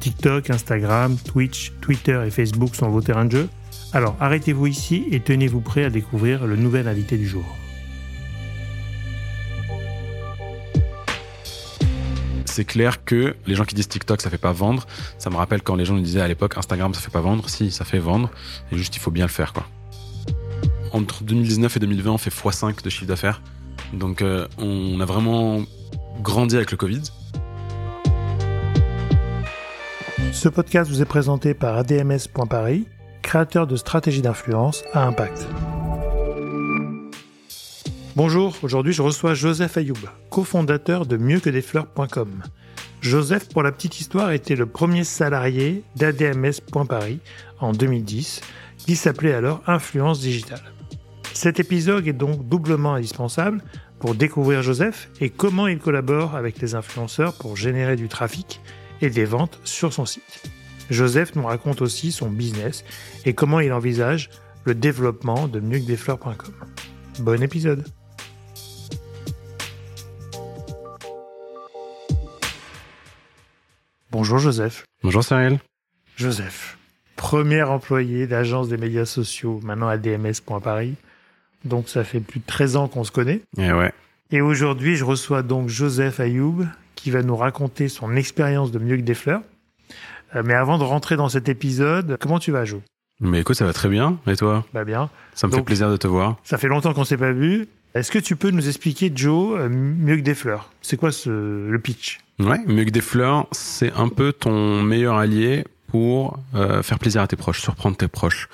TikTok, Instagram, Twitch, Twitter et Facebook sont vos terrains de jeu Alors arrêtez-vous ici et tenez-vous prêt à découvrir le nouvel invité du jour. c'est clair que les gens qui disent TikTok ça fait pas vendre, ça me rappelle quand les gens nous disaient à l'époque Instagram ça fait pas vendre, si ça fait vendre, et juste il faut bien le faire quoi. Entre 2019 et 2020 on fait x5 de chiffre d'affaires, donc euh, on a vraiment grandi avec le Covid. Ce podcast vous est présenté par ADMS.paris, créateur de stratégies d'influence à impact. Bonjour, aujourd'hui je reçois Joseph Ayoub, cofondateur de mieuxquedesfleurs.com. Joseph, pour la petite histoire, était le premier salarié d'ADMS.paris en 2010, qui s'appelait alors Influence Digitale. Cet épisode est donc doublement indispensable pour découvrir Joseph et comment il collabore avec les influenceurs pour générer du trafic et des ventes sur son site. Joseph nous raconte aussi son business et comment il envisage le développement de mieuxdesfleurs.com. Bon épisode Bonjour Joseph. Bonjour Cyril. Joseph, premier employé d'agence des médias sociaux, maintenant à DMS.paris. Donc ça fait plus de 13 ans qu'on se connaît. Et eh ouais. Et aujourd'hui, je reçois donc Joseph Ayoub, qui va nous raconter son expérience de mieux que des fleurs. Euh, mais avant de rentrer dans cet épisode, comment tu vas, Jo? Mais écoute, ça va très bien. Et toi? Bah bien. Ça me fait plaisir de te voir. Ça fait longtemps qu'on s'est pas vu. Est-ce que tu peux nous expliquer, Joe, euh, mieux que des fleurs? C'est quoi ce, le pitch? Ouais, mieux que des fleurs, c'est un peu ton meilleur allié pour euh, faire plaisir à tes proches, surprendre tes proches.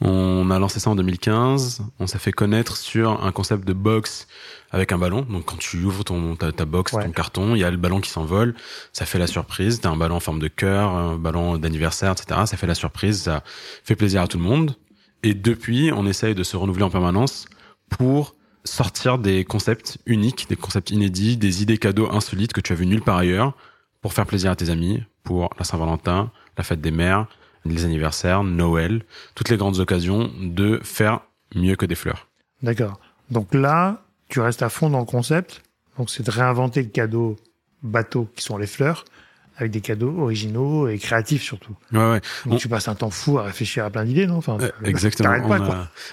On a lancé ça en 2015. On s'est fait connaître sur un concept de box avec un ballon. Donc quand tu ouvres ton ta, box, ton carton, il y a le ballon qui s'envole. Ça fait la surprise. T'as un ballon en forme de cœur, un ballon d'anniversaire, etc. Ça fait la surprise. Ça fait plaisir à tout le monde. Et depuis, on essaye de se renouveler en permanence pour sortir des concepts uniques, des concepts inédits, des idées cadeaux insolites que tu as vues nulle part ailleurs pour faire plaisir à tes amis, pour la Saint-Valentin, la fête des mères, les anniversaires, Noël, toutes les grandes occasions de faire mieux que des fleurs. D'accord. Donc là, tu restes à fond dans le concept. Donc c'est de réinventer le cadeau bateau qui sont les fleurs avec des cadeaux originaux et créatifs surtout. Ouais, ouais. Donc tu passes un temps fou à réfléchir à plein d'idées, non? Enfin, Exactement.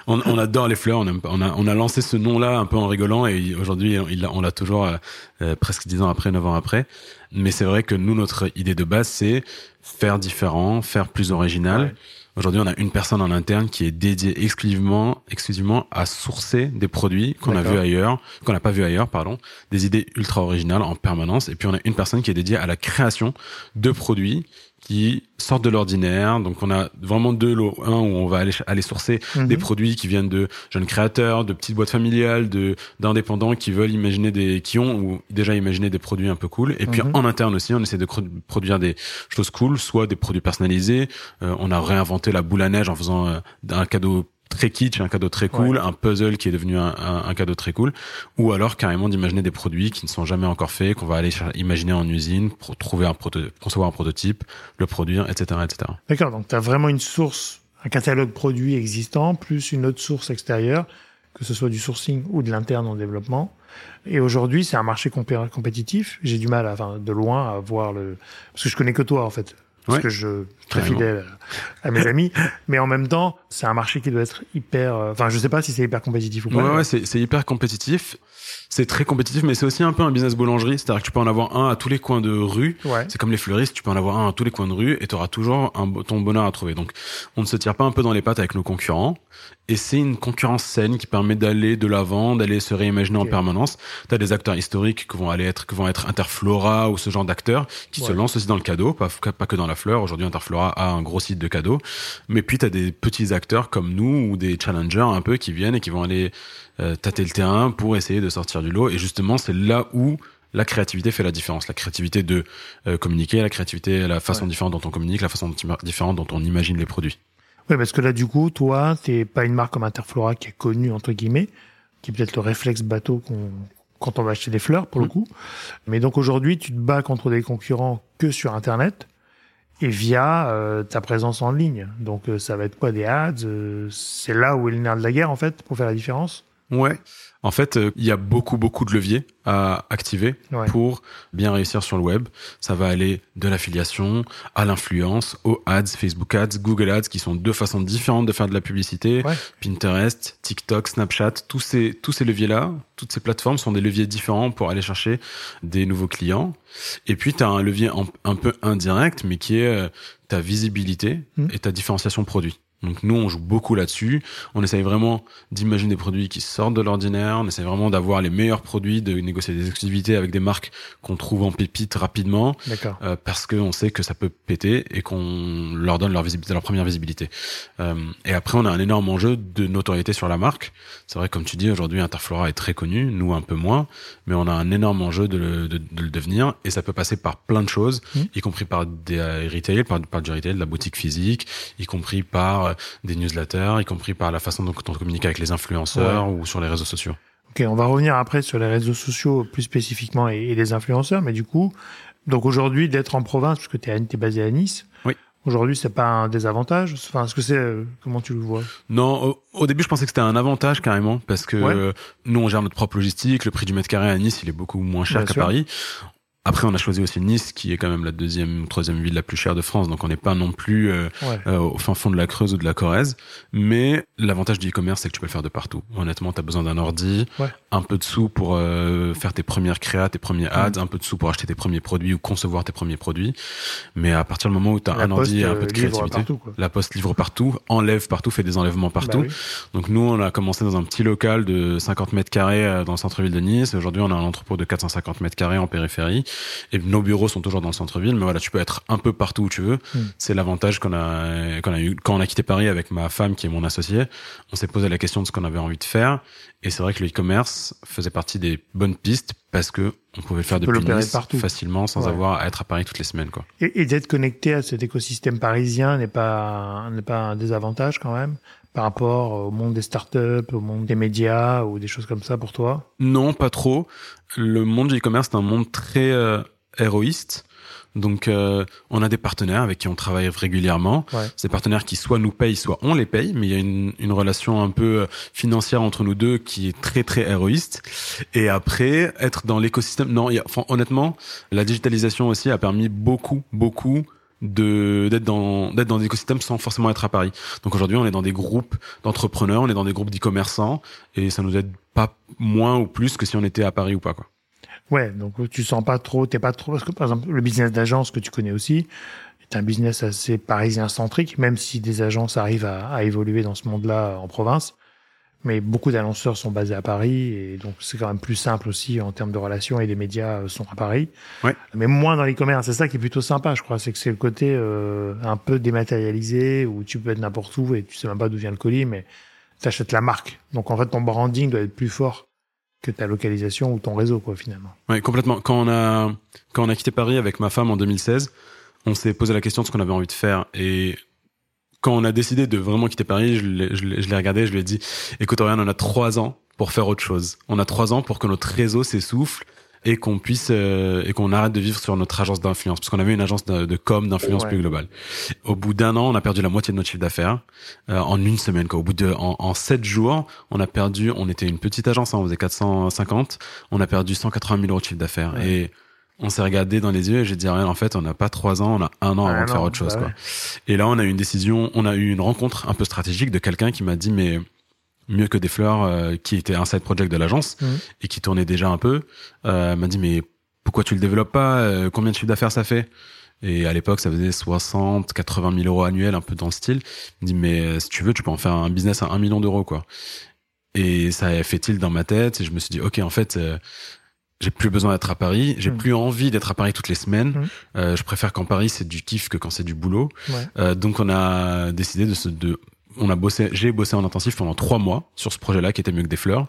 On, on, adore les fleurs. On, on, a, on a lancé ce nom-là un peu en rigolant et aujourd'hui on l'a toujours euh, euh, presque dix ans après, neuf ans après. Mais c'est vrai que nous, notre idée de base, c'est faire différent, faire plus original. Aujourd'hui, on a une personne en interne qui est dédiée exclusivement, exclusivement à sourcer des produits qu'on a vu ailleurs, qu'on n'a pas vu ailleurs, pardon, des idées ultra originales en permanence. Et puis on a une personne qui est dédiée à la création de produits qui sortent de l'ordinaire. Donc on a vraiment deux lots. Un où on va aller, aller sourcer mhm. des produits qui viennent de jeunes créateurs, de petites boîtes familiales, de d'indépendants qui veulent imaginer des, qui ont ou déjà imaginé des produits un peu cool. Et puis mhm. en interne aussi, on essaie de produire des choses cool, soit des produits personnalisés. Euh, on a réinventé la boule à neige en faisant euh, un cadeau très kitsch, un cadeau très cool, un puzzle qui est devenu un, un, cadeau très cool, ou alors carrément d'imaginer des produits qui ne sont jamais encore faits, qu'on va aller imaginer en usine, pour trouver un concevoir un prototype, le produire, etc., etc. D'accord, donc tu as vraiment une source, un catalogue produit existant, plus une autre source extérieure, que ce soit du sourcing ou de l'interne en développement. Et aujourd'hui, c'est un marché compétitif. J'ai du mal, à, enfin, de loin, à voir le, parce que je connais que toi, en fait parce que je suis très fidèle à mes amis. Mais en même temps, c'est un marché qui doit être hyper. Euh, enfin, je sais pas si c'est hyper compétitif ou pas. Ouais, ouais c'est hyper compétitif. C'est très compétitif, mais c'est aussi un peu un business boulangerie. C'est-à-dire que tu peux en avoir un à tous les coins de rue. Ouais. C'est comme les fleuristes, tu peux en avoir un à tous les coins de rue et tu auras toujours un, ton bonheur à trouver. Donc, on ne se tire pas un peu dans les pattes avec nos concurrents. Et c'est une concurrence saine qui permet d'aller de l'avant, d'aller se réimaginer en permanence. Tu as des acteurs historiques qui vont aller être, qui vont être Interflora ou ce genre d'acteurs qui se lancent aussi dans le cadeau, pas, pas que dans la fleur. Aujourd'hui, Interflora a un gros site de cadeaux. Mais puis, tu as des petits acteurs comme nous ou des challengers un peu qui viennent et qui vont aller tâter le terrain pour essayer de sortir du lot. Et justement, c'est là où la créativité fait la différence. La créativité de euh, communiquer, la créativité, la façon différente dont on communique, la façon différente dont on imagine les produits. Oui, parce que là, du coup, toi, t'es pas une marque comme Interflora qui est connue, entre guillemets, qui est peut-être le réflexe bateau qu'on quand on va acheter des fleurs, pour le mm. coup. Mais donc aujourd'hui, tu te bats contre des concurrents que sur Internet et via euh, ta présence en ligne. Donc euh, ça va être quoi des ads euh, C'est là où est le nerf de la guerre en fait pour faire la différence? Ouais. En fait, euh, il y a beaucoup, beaucoup de leviers à activer pour bien réussir sur le web. Ça va aller de l'affiliation à l'influence, aux ads, Facebook ads, Google ads, qui sont deux façons différentes de faire de la publicité. Pinterest, TikTok, Snapchat, tous ces, tous ces leviers-là, toutes ces plateformes sont des leviers différents pour aller chercher des nouveaux clients. Et puis, tu as un levier un, peu indirect, mais qui est euh, ta visibilité hmm. et ta différenciation produit. Donc nous, on joue beaucoup là-dessus. On essaye vraiment d'imaginer des produits qui sortent de l'ordinaire. On essaye vraiment d'avoir les meilleurs produits, de négocier des exclusivités avec des marques qu'on trouve en pépite rapidement. D'accord. Euh, parce qu'on sait que ça peut péter et qu'on leur donne leur visibilité, leur première visibilité. Euh, et après, on a un énorme enjeu de notoriété sur la marque. C'est vrai, comme tu dis, aujourd'hui, Interflora est très connu, nous un peu moins, mais on a un énorme enjeu de le, de, le devenir. Et ça peut passer par plein de choses, mmh. y compris par des euh, retail, par, par du retail, de la boutique physique, y compris par des newsletters, y compris par la façon dont on communique avec les influenceurs ou sur les réseaux sociaux. Ok, on va revenir après sur les réseaux sociaux plus spécifiquement et, les influenceurs, mais du coup, donc aujourd'hui d'être en province, puisque tu es, basé à Nice, oui. Aujourd'hui, c'est pas un désavantage? Enfin, est-ce que c'est euh, comment tu le vois? Non, au, début, je pensais que c'était un avantage carrément parce que euh, nous, on gère notre propre logistique. Le prix du mètre carré à Nice, il est beaucoup moins cher qu'à Paris. Après, on a choisi aussi Nice, qui est quand même la deuxième ou troisième ville la plus chère de France, donc on n'est pas non plus euh, euh, au fin fond de la Creuse ou de la Corrèze. Mais l'avantage du e-commerce, c'est que tu peux le faire de partout. Honnêtement, tu as besoin d'un ordi, un peu de sous pour euh, faire tes premières créas, tes premiers ads, un peu de sous pour acheter tes premiers produits ou concevoir tes premiers produits. Mais à partir du moment où tu as un ordi et un peu de créativité, la poste livre partout, enlève partout, fait des enlèvements partout. Bah donc nous, on a commencé dans un petit local de 50 mètres carrés dans le centre-ville de Nice. Aujourd'hui, on a un entrepôt de 450 mètres carrés en périphérie. Et nos bureaux sont toujours dans le centre-ville, mais voilà, tu peux être un peu partout où tu veux. Hmm. C'est l'avantage qu'on a, qu'on a eu quand on a quitté Paris avec ma femme qui est mon associé. On s'est posé la question de ce qu'on avait envie de faire, et c'est vrai que le e-commerce faisait partie des bonnes pistes parce que on pouvait le faire depuis Nice partout. facilement sans avoir à être à Paris toutes les semaines, quoi. Et, et d'être connecté à cet écosystème parisien n'est pas n'est pas un désavantage quand même par rapport au monde des startups, au monde des médias ou des choses comme ça pour toi? Non, pas trop. Le monde du e-commerce est un monde très euh, héroïste. Donc, euh, on a des partenaires avec qui on travaille régulièrement. Ces partenaires qui soit nous payent, soit on les paye, mais il y a une, une relation un peu euh, financière entre nous deux qui est très très héroïste. Et après, être dans l'écosystème. Non, y a, enfin, honnêtement, la digitalisation aussi a permis beaucoup, beaucoup de d'être dans d'être dans des écosystèmes sans forcément être à Paris. Donc aujourd'hui, on est dans des groupes d'entrepreneurs, on est dans des groupes d'e-commerçants et ça nous aide pas moins ou plus que si on était à Paris ou pas quoi. Ouais, donc tu sens pas trop, t'es pas trop parce que par exemple le business d'agence que tu connais aussi est un business assez parisien centrique, même si des agences arrivent à, évoluer dans ce monde-là en province. Mais beaucoup d'annonceurs sont basés à Paris et donc c'est quand même plus simple aussi en termes de relations et les médias euh, sont à Paris. Ouais. Mais moins dans l'e-commerce, c'est ça qui est plutôt sympa, je crois, c'est que c'est le côté euh, un peu dématérialisé où tu peux être n'importe où et tu sais même pas d'où vient le colis, mais tu achètes la marque. Donc en fait ton branding doit être plus fort que ta localisation ou ton réseau, quoi, finalement. Oui, complètement. Quand on a, quand on a quitté Paris avec ma femme en 2016, on s'est posé la question de ce qu'on avait envie de faire. Et quand on a décidé de vraiment quitter Paris, je l'ai regardé, je lui ai dit, écoute, Oriane, on a trois ans pour faire autre chose. On a trois ans pour que notre réseau s'essouffle et qu'on puisse euh, et qu'on arrête de vivre sur notre agence d'influence parce qu'on avait une agence de, de com d'influence plus globale. Au bout d'un an, on a perdu la moitié de notre chiffre d'affaires euh, en une semaine. Quoi. Au bout de en, en sept jours, on a perdu. On était une petite agence, hein, on faisait 450. On a perdu 180 000 euros de chiffre d'affaires et on s'est regardé dans les yeux et j'ai dit rien en fait on n'a pas trois ans on a un an avant de faire autre chose bah quoi. et là on a eu une décision on a eu une rencontre un peu stratégique de quelqu'un qui m'a dit mais mieux que des fleurs euh, qui était un side project de l'agence mhm. et qui tournait déjà un peu euh, m'a dit mais pourquoi tu le développes pas euh, combien de chiffre d'affaires ça fait? Et à l'époque ça faisait 60 80 000 euros annuels un peu dans le style. Il me dit mais si tu veux tu peux en faire un business à un million d'euros quoi. Et ça a fait il dans ma tête et je me suis dit ok en fait j'ai plus besoin d'être à Paris, j'ai mhm. plus envie d'être à Paris toutes les semaines. Mhm. je préfère qu'en Paris c'est du kiff que quand c'est du boulot. donc on a décidé de se de on a bossé, j'ai bossé en intensif pendant trois mois sur ce projet-là qui était mieux que des fleurs.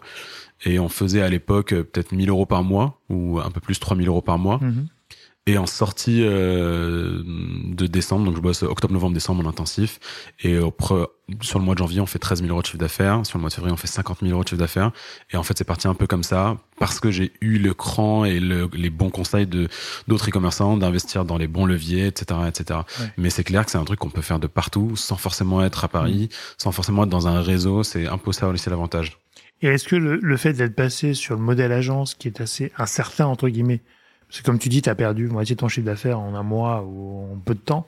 Et on faisait à l'époque euh, peut-être 1000 euros par mois ou un peu plus 3000 euros par mois. Mhm. Et en sortie euh, de décembre, donc je bosse octobre, novembre, décembre en intensif. Et au pre- sur le mois de janvier, on fait 13 000 euros de chiffre d'affaires. Sur le mois de février, on fait 50 000 euros de chiffre d'affaires. Et en fait, c'est parti un peu comme ça parce que j'ai eu le cran et le- les bons conseils de d'autres e-commerçants d'investir dans les bons leviers, etc., etc. Ouais. Mais c'est clair que c'est un truc qu'on peut faire de partout, sans forcément être à Paris, sans forcément être dans un réseau. C'est un peu ça aussi l'avantage. Et est-ce que le, le fait d'être passé sur le modèle agence qui est assez incertain, entre guillemets, que comme tu dis, tu as perdu moitié ton chiffre d'affaires en un mois ou en peu de temps,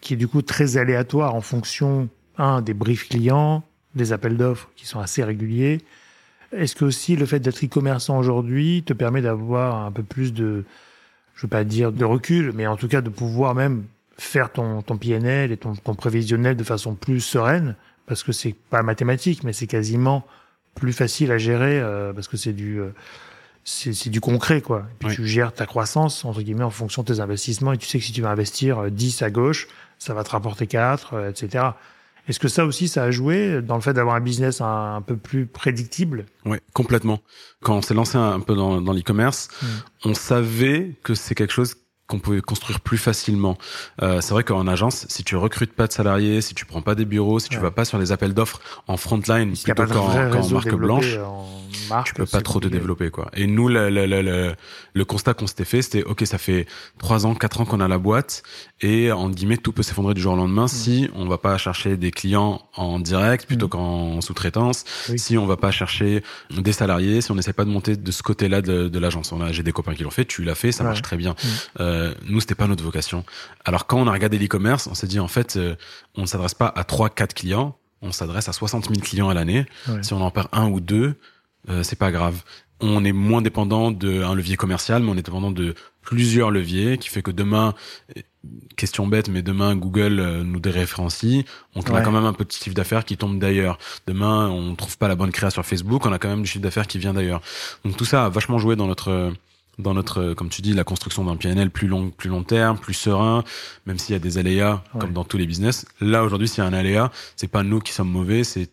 qui est du coup très aléatoire en fonction, un, des briefs clients, des appels d'offres qui sont assez réguliers. Est-ce que aussi le fait d'être e-commerçant aujourd'hui te permet d'avoir un peu plus de, je veux pas dire de recul, mais en tout cas de pouvoir même faire ton, ton PNL et ton, ton prévisionnel de façon plus sereine, parce que c'est pas mathématique, mais c'est quasiment plus facile à gérer euh, parce que c'est du euh, c'est c'est du concret quoi. Et puis Oui. tu gères ta croissance entre guillemets en fonction de tes investissements et tu sais que si tu vas investir euh, 10 à gauche, ça va te rapporter 4 euh, etc. Est-ce que ça aussi ça a joué dans le fait d'avoir un business un, un peu plus prédictible? Ouais, complètement. Quand on s'est lancé un peu dans, dans l'e-commerce, Mm. on savait que c'est quelque chose qu'on pouvait construire plus facilement. Euh, c'est vrai qu'en agence, si tu recrutes pas de salariés, si tu prends pas des bureaux, si tu Ouais. vas pas sur les appels d'offres en frontline a plutôt qu'en marque blanche, en marque, tu peux pas trop te développer quoi. Et nous le le le le, constat qu'on s'était fait c'était ok ça fait trois ans quatre ans qu'on a la boîte et en guillemets tout peut s'effondrer du jour au Mm. lendemain si on va pas chercher des clients en direct plutôt Mm. qu'en sous-traitance, Oui. si on va pas chercher des salariés, si on n'essaie pas de monter de ce côté-là de, de l'agence. On a j'ai des copains qui l'ont fait, tu l'as fait, ça Ouais. marche très bien. Mm. Euh, nous c'était pas notre vocation. Alors quand on a regardé l'e-commerce, on s'est dit en fait euh, on ne s'adresse pas à trois quatre clients, on s'adresse à 60 000 clients à l'année. Ouais. Si on en perd un ou deux, euh, c'est pas grave. On est moins dépendant d'un levier commercial, mais on est dépendant de plusieurs leviers, qui fait que demain, euh, question bête, mais demain Google euh, nous déréférencie, on a quand même un petit chiffre d'affaires qui tombe d'ailleurs. Demain, on trouve pas la bonne créa sur Facebook, on a quand même du chiffre d'affaires qui vient d'ailleurs. Donc tout ça a vachement joué dans notre dans notre, comme tu dis, la construction d'un PNL plus long, plus long terme, plus serein, même s'il y a des aléas, Ouais. comme dans tous les business. Là, aujourd'hui, s'il y a un aléa, c'est pas nous qui sommes mauvais, c'est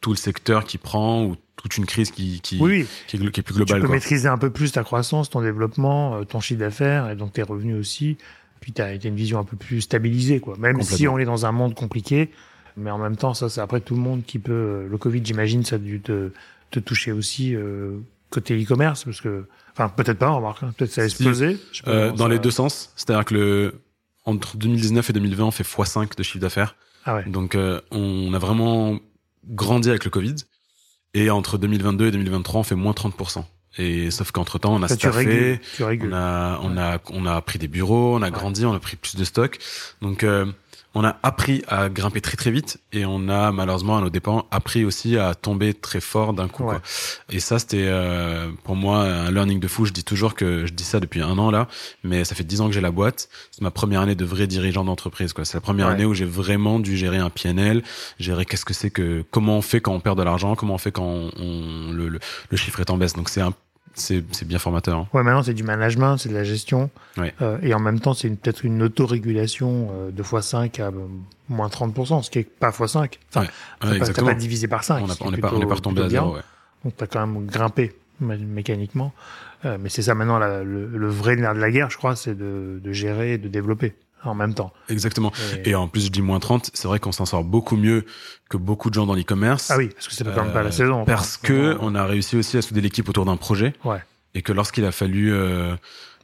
tout le secteur qui prend ou toute une crise qui, qui, Oui, qui, est, glo- qui est plus tu globale. peux quoi. maîtriser un peu plus ta croissance, ton développement, euh, ton chiffre d'affaires et donc tes revenus aussi. Puis tu as une vision un peu plus stabilisée, quoi. Même si on est dans un monde compliqué, mais en même temps, ça, c'est après tout le monde qui peut. euh, Le Covid, j'imagine, ça a dû te, te toucher aussi euh, côté e-commerce, parce que, enfin, peut-être pas, remarque, hein, peut-être ça a explosé. Euh, dans ça- les deux sens, c'est-à-dire que le entre 2019 et 2020, on fait x5 de chiffre d'affaires. Ah ouais. Donc, euh, on a vraiment grandi avec le Covid. Et entre 2022 et 2023, on fait moins 30%. Et sauf qu'entre temps, on a Ça, tu staffé, régules. Tu régules. on a, on a, on a pris des bureaux, on a grandi, on a pris plus de stock. Donc, euh, on a appris à grimper très très vite et on a malheureusement à nos dépens appris aussi à tomber très fort d'un coup. Ouais. Quoi. Et ça, c'était euh, pour moi un learning de fou. Je dis toujours que je dis ça depuis un an là, mais ça fait dix ans que j'ai la boîte. C'est ma première année de vrai dirigeant d'entreprise. quoi. C'est la première Ouais. année où j'ai vraiment dû gérer un PNL, gérer qu'est-ce que c'est que, comment on fait quand on perd de l'argent, comment on fait quand on, on- le, le, le chiffre est en baisse. Donc c'est un c'est c'est bien formateur. hein. Ouais, maintenant, c'est du management, c'est de la gestion. Ouais. Euh, et en même temps, c'est une- peut-être une autorégulation euh, de x5 à euh, moins 30%, ce qui est pas x5. Enfin, Ouais. pas- pas divisé par 5. On n'est pas on n'est pas retombé à. Donc, tu as quand même grimpé mé- mécaniquement. Euh, mais c'est ça maintenant, la- le, le vrai nerf de la guerre, je crois, c'est de, de gérer et de développer en même temps. Exactement. Et- Et en plus, je dis moins 30, c'est vrai qu'on s'en sort beaucoup mieux que beaucoup de gens dans l'e-commerce. ah oui, parce que c'est quand même pas la Euh, saison. Parce que on a réussi aussi à souder l'équipe autour d'un projet. Ouais. Et que lorsqu'il a fallu euh,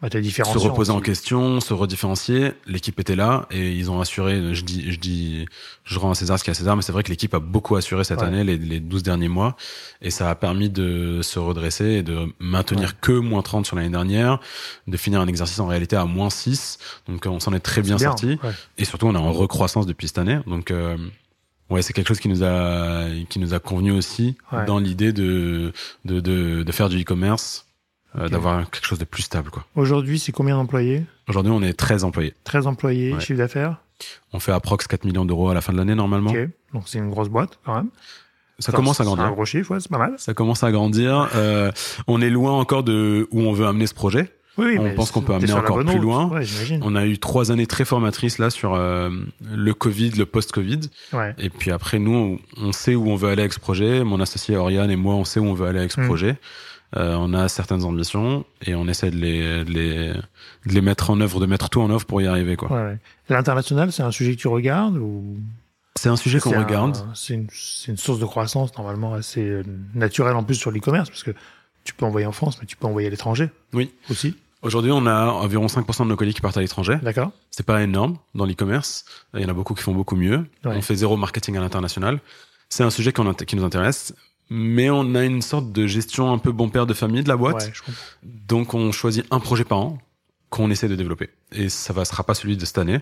bah, se reposer en question, se redifférencier, l'équipe était là et ils ont assuré. Je dis, je dis, je rends à César ce qu'il y a à César, mais c'est vrai que l'équipe a beaucoup assuré cette Ouais. année, les, les 12 derniers mois, et ça a permis de se redresser et de maintenir Ouais. que moins 30 sur l'année dernière, de finir un exercice en réalité à moins 6. Donc on s'en est très bien, C'est sorti. ouais. Et surtout, on est en recroissance depuis cette année. Donc, euh, ouais, c'est quelque chose qui nous a, qui nous a convenu aussi dans l'idée de, de, de, de faire du e-commerce, euh, d'avoir quelque chose de plus stable, quoi. Aujourd'hui, c'est combien d'employés? Aujourd'hui, on est 13 employés. 13 employés, Ouais. chiffre d'affaires? On fait approx 4 millions d'euros à la fin de l'année, normalement. Ok. Donc, c'est une grosse boîte quand même. Ça Enfin, commence à c'est un grandir. gros chiffre, ouais, c'est pas mal. Ça commence à grandir. Euh, on est loin encore de où on veut amener ce projet. Oui, on pense qu'on peut amener encore plus loin. Ouais. On a eu trois années très formatrices là sur euh, le Covid, le post-Covid. Ouais. Et puis après, nous, on sait où on veut aller avec ce projet. Mon associé Oriane et moi, on sait où on veut aller avec ce Mm. projet. Euh, on a certaines ambitions et on essaie de les, de les, de les mettre en œuvre, de mettre tout en œuvre pour y arriver. quoi. Ouais, ouais. L'international, c'est un sujet que tu regardes ou? C'est un sujet qu'on regarde. C'est une, c'est une source de croissance normalement assez euh, naturelle en plus sur l'e-commerce parce que tu peux envoyer en France, mais tu peux envoyer à l'étranger Oui. aussi. Aujourd'hui, on a environ 5% de nos colis qui partent à l'étranger. D'accord. C'est pas énorme dans l'e-commerce. Il y en a beaucoup qui font beaucoup mieux. Ouais. On fait zéro marketing à l'international. C'est un sujet qui nous intéresse. Mais on a une sorte de gestion un peu bon père de famille de la boîte. Ouais, je. Donc on choisit un projet par an qu'on essaie de développer. Et ça ne sera pas celui de cette année.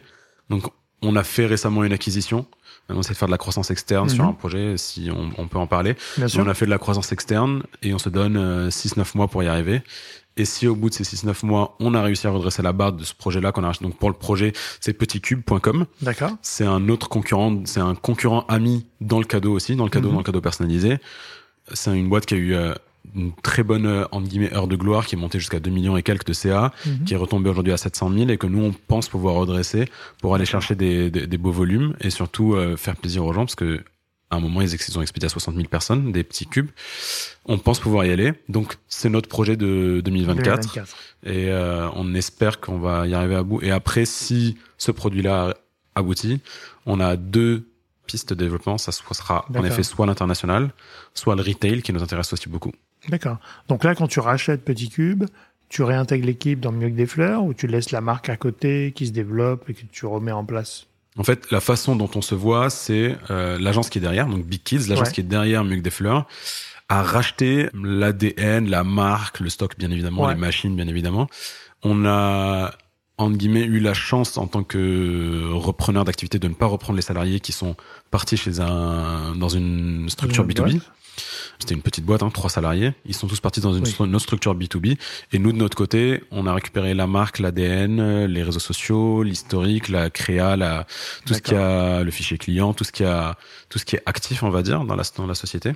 Donc on a fait récemment une acquisition. On essaie de faire de la croissance externe sur Mhm. un projet, si on, on peut en parler. Bien sûr. on a fait de la croissance externe et on se donne euh, 6-9 mois pour y arriver. Et si au bout de ces 6-9 mois, on a réussi à redresser la barre de ce projet-là qu'on a acheté, donc pour le projet, c'est petitcube.com. D'accord. C'est un autre concurrent, c'est un concurrent ami dans le cadeau aussi, dans le cadeau, Mhm. dans le cadeau personnalisé. C'est une boîte qui a eu euh, une très bonne, euh, entre guillemets, heure de gloire, qui est montée jusqu'à 2 millions et quelques de CA, Mhm. qui est retombée aujourd'hui à 700 000 et que nous, on pense pouvoir redresser pour aller chercher des, des, des beaux volumes et surtout euh, faire plaisir aux gens parce que à un moment, ils, ont expédié à 60 000 personnes, des petits cubes. On pense pouvoir y aller. Donc, c'est notre projet de 2024. 2024. Et euh, on espère qu'on va y arriver à bout. Et après, si ce produit-là aboutit, on a deux pistes de développement. Ça sera en effet soit l'international, soit le retail qui nous intéresse aussi beaucoup. D'accord. Donc là, quand tu rachètes Petit Cube, tu réintègres l'équipe dans Mieux que des fleurs ou tu laisses la marque à côté qui se développe et que tu remets en place? En fait, la façon dont on se voit, c'est euh, l'agence qui est derrière, donc Big Kids, l'agence Ouais. qui est derrière que des fleurs, a racheté l'ADN, la marque, le stock bien évidemment, Ouais. les machines bien évidemment. On a entre guillemets eu la chance en tant que repreneur d'activité de ne pas reprendre les salariés qui sont partis chez un dans une structure Une B2B. C'était une petite boîte, hein, trois salariés. Ils sont tous partis dans une, Oui. stru- une autre structure B2B. Et nous, de notre côté, on a récupéré la marque, l'ADN, euh, les réseaux sociaux, l'historique, la créa, la, tout ce qui a, le fichier client, tout ce qui a, tout ce qui est actif, on va dire, dans la, dans la société.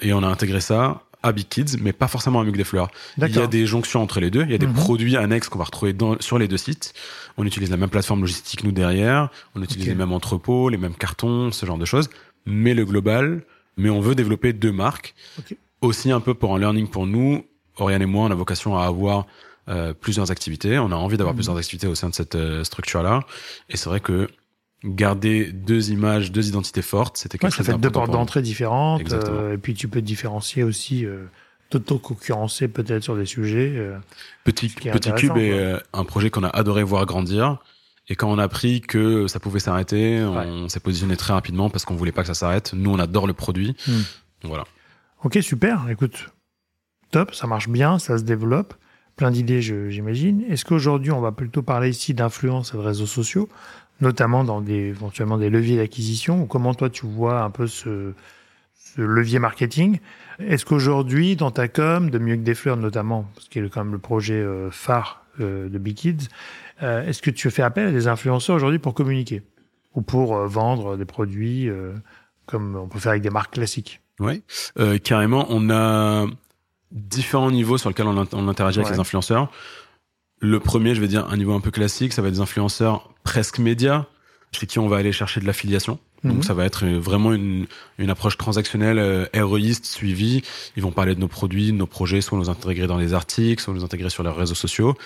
Et on a intégré ça à Big Kids, mais pas forcément à Muc des Fleurs. Il y a des jonctions entre les deux. Il y a des Mhm. produits annexes qu'on va retrouver dans, sur les deux sites. On utilise la même plateforme logistique, nous, derrière. On utilise les mêmes entrepôts, les mêmes cartons, ce genre de choses. Mais le global, mais on veut développer deux marques. Ok. Aussi un peu pour un learning pour nous. Oriane et moi, on a vocation à avoir euh, plusieurs activités. On a envie d'avoir Mhm. plusieurs activités au sein de cette euh, structure-là. Et c'est vrai que garder deux images, deux identités fortes, c'était quelque Ouais, ça chose fait deux portes d'entrée différentes. Euh, et puis tu peux te différencier aussi, euh, t'auto-concurrencer peut-être sur des sujets. euh, Petit, Petit Cube est un projet qu'on a adoré voir grandir. Et quand on a appris que ça pouvait s'arrêter, on s'est positionné très rapidement parce qu'on voulait pas que ça s'arrête. Nous, on adore le produit. Hmm. Donc voilà. Ok, super. Écoute, top, ça marche bien, ça se développe. Plein d'idées, j'imagine. Est-ce qu'aujourd'hui, on va plutôt parler ici d'influence et de réseaux sociaux, notamment dans des, éventuellement des leviers d'acquisition, ou comment toi tu vois un peu ce, ce levier marketing? Est-ce qu'aujourd'hui, dans ta com, de Mieux que des fleurs notamment, ce qui est quand même le projet euh, phare euh, de Big Kids, euh, est-ce que tu fais appel à des influenceurs aujourd'hui pour communiquer ou pour euh, vendre des produits comme on peut faire avec des marques classiques? Euh, carrément, on a différents niveaux sur lesquels on, int- on interagit avec Ouais. les influenceurs. Le premier, je vais dire un niveau un peu classique, ça va être des influenceurs presque médias, chez qui on va aller chercher de l'affiliation. Mhm. Donc ça va être euh, vraiment une, une approche transactionnelle, euh, ROIste, suivie. Ils vont parler de nos produits, de nos projets, soit nous intégrer dans les articles, soit nous intégrer sur leurs réseaux sociaux.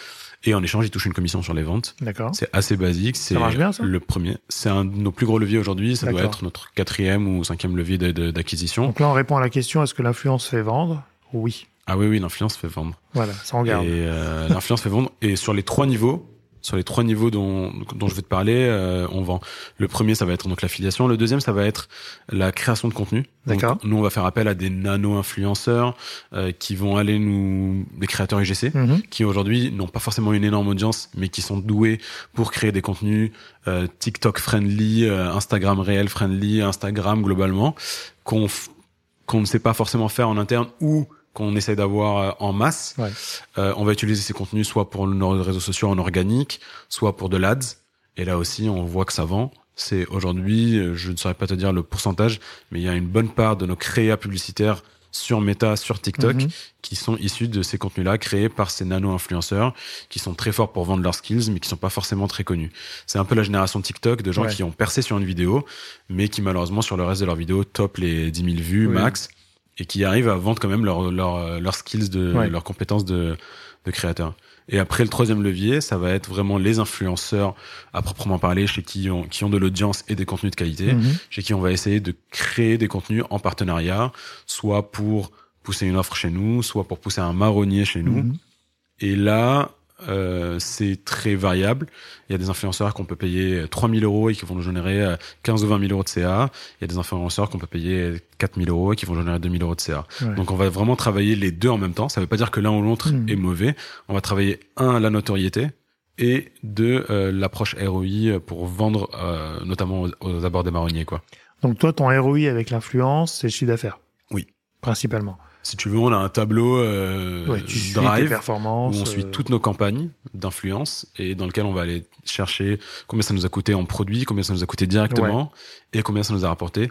Et en échange, ils touchent une commission sur les ventes. D'accord C'est assez basique. C'est marche bien, ça? le premier. C'est un de nos plus gros leviers aujourd'hui. Ça doit être notre quatrième ou cinquième levier d'acquisition. Donc là, on répond à la question est-ce que l'influence fait vendre? Oui. Ah oui, oui, l'influence fait vendre. Voilà, ça on garde. Et euh, l'influence fait vendre. Et sur les trois niveaux, sur les trois niveaux dont, dont je vais te parler, euh, on vend. Le premier, ça va être donc l'affiliation. Le deuxième, ça va être la création de contenu. D'accord. Nous, on va faire appel à des nano-influenceurs euh, qui vont aller nous, des créateurs IGC, Mhm. qui aujourd'hui n'ont pas forcément une énorme audience, mais qui sont doués pour créer des contenus euh, TikTok friendly, euh, Instagram réel friendly, Instagram globalement, qu'on qu'on ne sait pas forcément faire en interne ou qu'on essaie d'avoir euh, en masse. Ouais. Euh, on va utiliser ces contenus soit pour nos réseaux sociaux en organique, soit pour de l'ads. Et là aussi, on voit que ça vend. C'est aujourd'hui, euh, je ne saurais pas te dire le pourcentage, mais il y a une bonne part de nos créas publicitaires sur Meta, sur TikTok, Mhm. qui sont issus de ces contenus-là, créés par ces nano-influenceurs, qui sont très forts pour vendre leurs skills, mais qui sont pas forcément très connus. C'est un peu la génération TikTok de gens Ouais. qui ont percé sur une vidéo, mais qui malheureusement sur le reste de leur vidéo top les 10 000 vues Oui. max, et qui arrivent à vendre quand même leurs leur, leurs skills, de, Ouais. leurs compétences de, de créateurs. Et après, le troisième levier, ça va être vraiment les influenceurs à proprement parler, chez qui ont, qui ont de l'audience et des contenus de qualité, Mhm. chez qui on va essayer de créer des contenus en partenariat, soit pour pousser une offre chez nous, soit pour pousser un marronnier chez nous. Mhm. Et là, euh, c'est très variable. Il y a des influenceurs qu'on peut payer 3000 euros et qui vont nous générer euh, 15 ou 20 000 euros de CA. Il y a des influenceurs qu'on peut payer 4000 euros et qui vont générer 2000 euros de CA. Ouais. Donc on va vraiment travailler les deux en même temps. Ça veut pas dire que l'un ou l'autre Mhm. est mauvais. On va travailler un la notoriété et deux euh, l'approche ROI pour vendre euh, notamment aux, aux abords des marronniers quoi. Donc toi, ton ROI avec l'influence, c'est le chiffre d'affaires? Oui. Principalement. Si tu veux, on a un tableau euh, Ouais, tu Drive où on suit euh, toutes nos campagnes d'influence et dans lequel on va aller chercher combien ça nous a coûté en produits, combien ça nous a coûté directement et combien ça nous a rapporté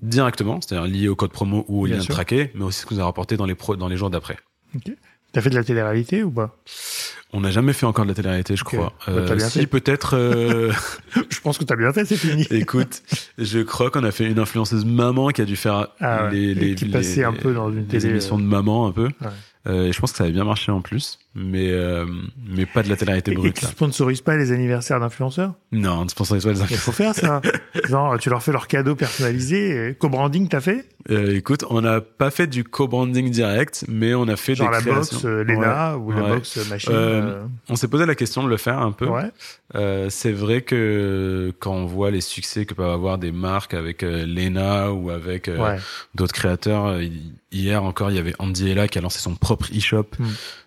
directement, c'est-à-dire lié au code promo ou au Bien lien traqué, mais aussi ce que nous a rapporté dans les pro dans les jours d'après. T'as fait de la télé-réalité ou pas? On n'a jamais fait encore de la télé-réalité, je crois. Bah, bien si peut-être. euh, Je pense que t'as bien fait, c'est fini. écoute, je crois qu'on a fait une influenceuse maman qui a dû faire Ah ouais, les, qui les- passait un peu dans une télé, émissions euh, de maman un peu. Ouais. Euh, et je pense que ça avait bien marché en plus, mais euh, mais pas de la télé-réalité Et, et brute tu là. sponsorises pas les anniversaires d'influenceurs Non, on ne sponsorise pas les Il influenceurs. faut faire ça. Genre, tu leur fais leurs cadeaux personnalisés. et Co-branding, t'as fait? Euh, écoute, on n'a pas fait du co-branding direct, mais on a fait Genre des la créations. box euh, Lena ou la ouais. box machine. On s'est posé la question de le faire un peu. ouais. C'est vrai que quand on voit les succès que peuvent avoir des marques avec Lena ou avec ouais. d'autres créateurs, hi- hier encore, il y avait Andy Ella qui a lancé son propre e-shop Mm.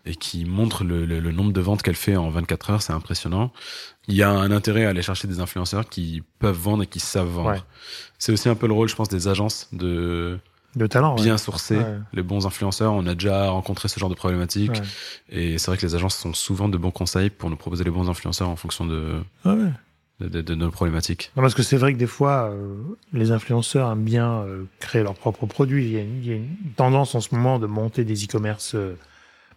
et qui montre le, le- le nombre de ventes qu'elle fait en 24 heures, c'est impressionnant. Il y a un intérêt à aller chercher des influenceurs qui peuvent vendre et qui savent vendre. Ouais. C'est aussi un peu le rôle, je pense, des agences de De talent. ouais. bien sourcer Ouais. les bons influenceurs. On a déjà rencontré ce genre de problématique. Et c'est vrai que les agences sont souvent de bons conseils pour nous proposer les bons influenceurs en fonction de, Ah de, de- de nos problématiques. Non, parce que c'est vrai que des fois, euh, les influenceurs aiment bien euh, créer leurs propres produits. Il y, a une, il y a une tendance en ce moment de monter des e-commerce, euh,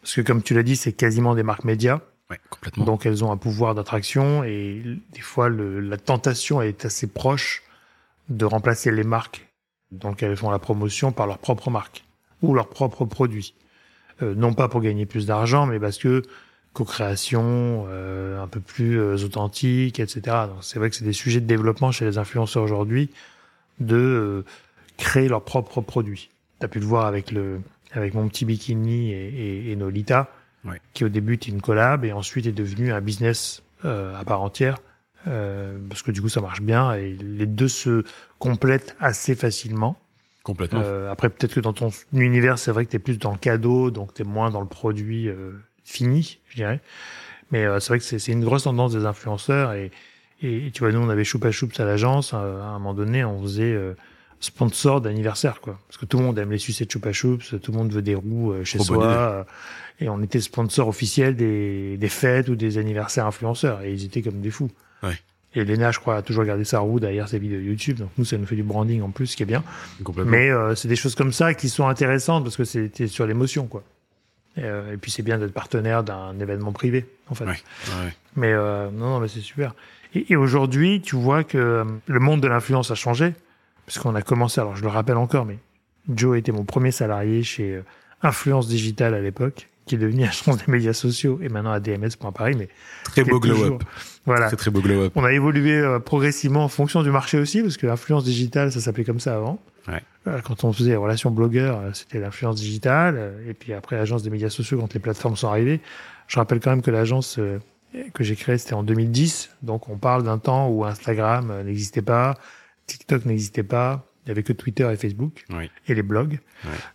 parce que comme tu l'as dit, c'est quasiment des marques médias, Ouais, complètement. donc elles ont un pouvoir d'attraction et des fois le, la tentation est assez proche de remplacer les marques lesquelles elles font la promotion par leur propre marque ou leurs propres produits. Euh, non pas pour gagner plus d'argent, mais parce que co-création, euh, un peu plus euh, authentique, etc. Donc c'est vrai que c'est des sujets de développement chez les influenceurs aujourd'hui de euh, créer leurs propres produits. Tu as pu le voir avec le avec mon petit bikini et, et, et Nolita, Ouais. qui au début était une collab et ensuite est devenu un business euh, à part entière. euh, parce que du coup ça marche bien et les deux se complètent assez facilement. complètement. Euh, après, peut-être que dans ton univers, c'est vrai que tu es plus dans le cadeau, donc tu es moins dans le produit euh, fini, je dirais. Mais euh, c'est vrai que c'est c'est une grosse tendance des influenceurs. Et, et, tu vois, nous, on avait Choupa Choups à l'agence. euh, à un moment donné, on faisait euh, sponsor d'anniversaire, quoi. Parce que tout le monde aime les sucettes Choupa Choups, tout le monde veut des roues euh, chez Trop bonne soi. euh, et on était sponsor officiel des, des fêtes ou des anniversaires influenceurs. Et ils étaient comme des fous. Ouais. Et Lena, je crois, a toujours gardé sa roue derrière ses vidéos YouTube. Donc nous, ça nous fait du branding en plus, ce qui est bien. Mais euh, c'est des choses comme ça qui sont intéressantes parce que c'était sur l'émotion, quoi. Et, euh, et puis c'est bien d'être partenaire d'un événement privé, en fait. Ouais, ouais. Mais euh, non, non, mais c'est super. Et, et aujourd'hui, tu vois que le monde de l'influence a changé, puisqu'on a commencé. Alors je le rappelle encore, mais Joe était mon premier salarié chez euh, Influence Digitale à l'époque, qui est devenu agence des médias sociaux et maintenant ADMS.paris. Mais Très beau est glow toujours- up. Voilà. Très très beau glow up. On a évolué euh, progressivement en fonction du marché aussi, parce que l'influence digitale, ça s'appelait comme ça avant. Ouais. Euh, Quand on faisait relations blogueurs, c'était l'influence digitale. Et puis après, l'agence des médias sociaux, quand les plateformes sont arrivées. Je rappelle quand même que l'agence que j'ai créée, c'était en 2010. Donc on parle d'un temps où Instagram n'existait pas, TikTok n'existait pas. Il n'y avait que Twitter et Facebook Oui. et les blogs.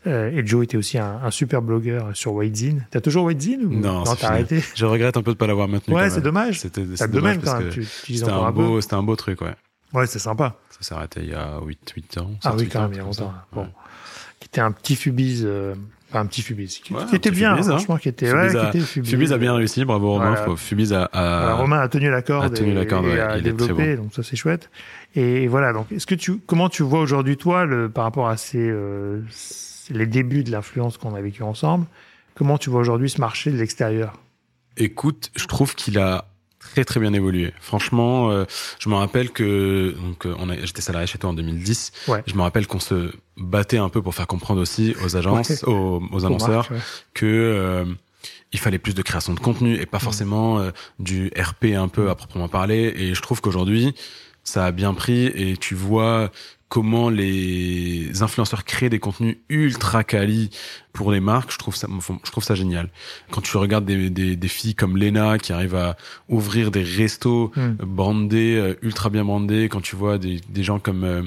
Euh, et Joe était aussi un, un super blogueur sur Whitezine. T'as toujours Whitezine ou Non, t'as arrêté Je regrette un peu de pas l'avoir maintenu. Ouais, c'est dommage. C'était dommage parce que c'était un beau, un beau truc, ouais. Ouais, c'est sympa. Ça s'est arrêté il y a 8, 8 ans. Ah 7, oui, 8 quand même, il y a longtemps. Bon. Ouais. Qui était un petit Fubise, euh, enfin un petit Fubise, qui, Ouais, qui était bien, hein. franchement, qui était, ouais, a- qui était Fubise. Fubise a bien réussi, bravo Romain. Voilà. A, a- Voilà, Romain a tenu la corde, a tenu et, la corde, et ouais, a est très développé, donc ça c'est chouette. Et voilà, donc est-ce que tu, comment tu vois aujourd'hui toi le par rapport à ces euh, les débuts de l'influence qu'on a vécu ensemble. Comment tu vois aujourd'hui ce marché de l'extérieur? Écoute, je trouve qu'il a très très bien évolué. Franchement, euh, je me rappelle que donc euh, on a, j'étais salarié chez toi en 2010. Ouais. Je me rappelle qu'on se battait un peu pour faire comprendre aussi aux agences, Ouais. aux, aux annonceurs, marques, ouais. que euh, il fallait plus de création de contenu et pas forcément euh, du RP un peu à proprement parler. Et je trouve qu'aujourd'hui, ça a bien pris et tu vois comment les influenceurs créent des contenus ultra quali pour les marques. Je trouve ça, je trouve ça génial. Quand tu regardes des, des, des filles comme Lena qui arrivent à ouvrir des restos Mm. brandés, euh, ultra bien brandés, quand tu vois des, des gens comme, euh,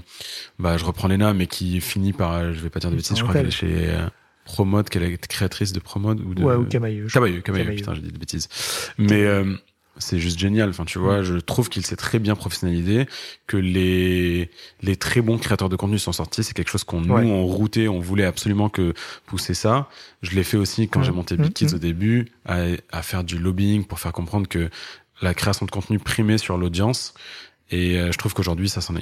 bah, je reprends Lena, mais qui finit par, je vais pas dire de bêtises, je crois qu'elle est chez euh, Promode, qu'elle est créatrice de Promode ou de, Ouais, ou Camailleux. Camailleux. Camailleux, Camailleux. putain, j'ai dit des bêtises. Mais euh, c'est juste génial. Enfin, tu vois, je trouve qu'il s'est très bien professionnalisé, que les les très bons créateurs de contenu sont sortis. C'est quelque chose qu'on nous Ouais. on routait, on voulait absolument que pousser ça. Je l'ai fait aussi quand Mhm. j'ai monté Big Mhm. Kids au début, à, à faire du lobbying pour faire comprendre que la création de contenu primait sur l'audience. Et euh, je trouve qu'aujourd'hui, ça, on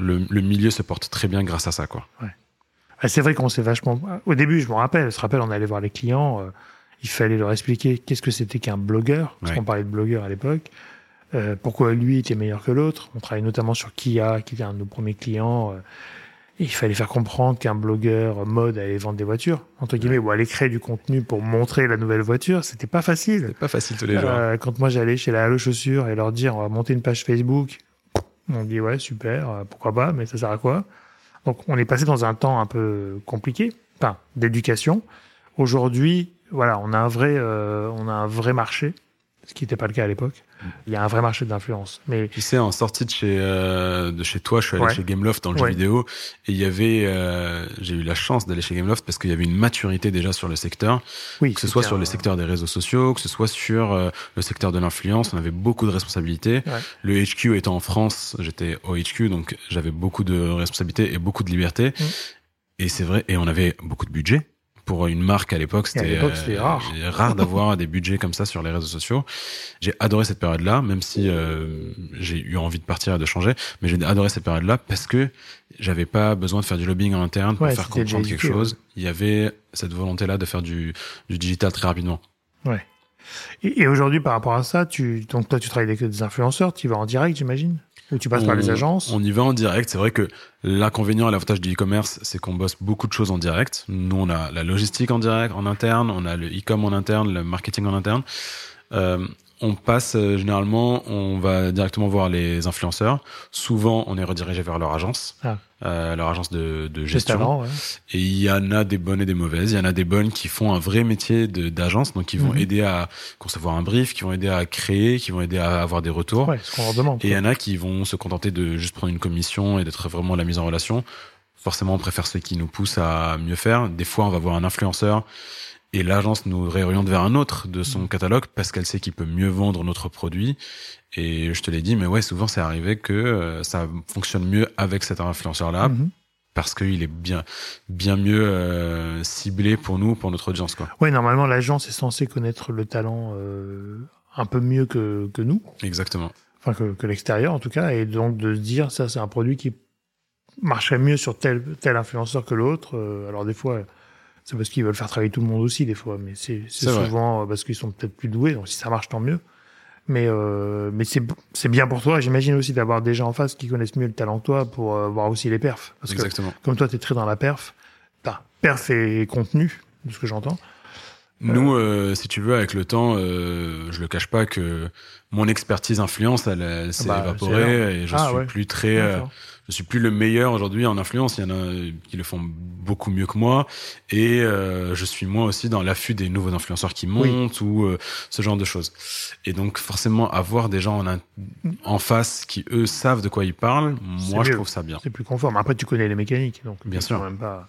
le, le milieu se porte très bien grâce à ça, quoi. Ah, c'est vrai qu'on s'est vachement. Au début, je me rappelle, je me rappelle, on allait voir les clients, euh, il fallait leur expliquer qu'est-ce que c'était qu'un blogueur, parce Ouais. qu'on parlait de blogueur à l'époque, euh, pourquoi lui était meilleur que l'autre. On travaillait notamment sur Kia, qui était un de nos premiers clients. euh, et il fallait faire comprendre qu'un blogueur mode allait vendre des voitures, entre guillemets, ou allait créer du contenu pour montrer la nouvelle voiture. C'était pas facile. C'est pas facile tous les jours. Euh, quand moi j'allais chez la Halo Chaussures et leur dire on va monter une page Facebook, on dit ouais super, euh, pourquoi pas, mais ça sert à quoi? Donc on est passé dans un temps un peu compliqué, enfin d'éducation. Aujourd'hui, voilà, on a un vrai, euh, on a un vrai marché, ce qui n'était pas le cas à l'époque. Il y a un vrai marché d'influence, mais Tu sais, en sortie de chez euh, de chez toi, je suis allé Ouais. chez Gameloft dans le Ouais. jeu vidéo et il y avait, euh, j'ai eu la chance d'aller chez Gameloft parce qu'il y avait une maturité déjà sur le secteur, oui, que ce soit sur le secteur des réseaux sociaux, que ce soit sur euh, le secteur de l'influence, on avait beaucoup de responsabilités. Ouais. Le HQ étant en France, j'étais au HQ, donc j'avais beaucoup de responsabilités et beaucoup de liberté. Mm. Et c'est vrai, et on avait beaucoup de budget. Pour une marque à l'époque, c'était euh, rare. rare d'avoir des budgets comme ça sur les réseaux sociaux. J'ai adoré cette période-là, même si euh, j'ai eu envie de partir et de changer, mais j'ai adoré cette période-là parce que j'avais pas besoin de faire du lobbying en interne pour Ouais, faire comprendre quelque chose. Il y avait cette volonté-là de faire du, du digital très rapidement. Et, et aujourd'hui, par rapport à ça, tu, donc toi, tu travailles avec des influenceurs, tu vas en direct, j'imagine, ou tu passes par les On- agences. On y va en direct. C'est vrai que l'inconvénient et l'avantage du e-commerce, c'est qu'on bosse beaucoup de choses en direct. Nous, on a la logistique en direct, en interne, on a le e-com en interne, le marketing en interne. Euh, on passe euh, généralement, on va directement voir les influenceurs. Souvent, on est redirigé vers leur agence, Ah. Euh, leur agence de, de gestion. ouais. Et il y en a des bonnes et des mauvaises. Il y en a des bonnes qui font un vrai métier de- d'agence, donc qui vont Mhm. aider à concevoir un brief, qui vont aider à créer, qui vont aider à avoir des retours. Ouais, ce qu'on leur demande. Et il y en a qui vont se contenter de juste prendre une commission et d'être vraiment la mise en relation. Forcément, on préfère ceux qui nous poussent à mieux faire. Des fois, on va voir un influenceur et l'agence nous réoriente vers un autre de son Mm. catalogue parce qu'elle sait qu'il peut mieux vendre notre produit. Et je te l'ai dit, mais ouais, souvent c'est arrivé que euh, ça fonctionne mieux avec cet influenceur-là Mhm. parce qu'il est bien, bien mieux euh, ciblé pour nous, pour notre audience, quoi. Ouais, normalement, l'agence est censée connaître le talent euh, un peu mieux que, que nous, Exactement. enfin que, que l'extérieur en tout cas, et donc de se dire ça, c'est un produit qui marcherait mieux sur tel tel influenceur que l'autre. Euh, alors des fois, c'est parce qu'ils veulent faire travailler tout le monde aussi des fois, mais c'est vrai. souvent euh, parce qu'ils sont peut-être plus doués. Donc si ça marche, tant mieux. Mais mais mais c'est c'est bien pour toi. J'imagine aussi d'avoir des gens en face qui connaissent mieux le talent que toi pour euh, voir aussi les perfs. Parce que Exactement. comme toi, tu es très dans la perf, t'as perf et contenu, de ce que j'entends. Nous, euh, si tu veux, avec le temps, euh, je le cache pas que mon expertise influence, elle, elle s'est bah, évaporée et je Ah, suis ouais. plus très, euh, je suis plus le meilleur aujourd'hui en influence. Il y en a qui le font beaucoup mieux que moi et euh, je suis moi aussi dans l'affût des nouveaux influenceurs qui Oui. montent ou ce genre de choses. Et donc forcément, avoir des gens en, in- en face qui eux savent de quoi ils parlent, moi je mieux. trouve ça bien. C'est plus conforme. Après, tu connais les mécaniques, donc Bien sûr. Même pas...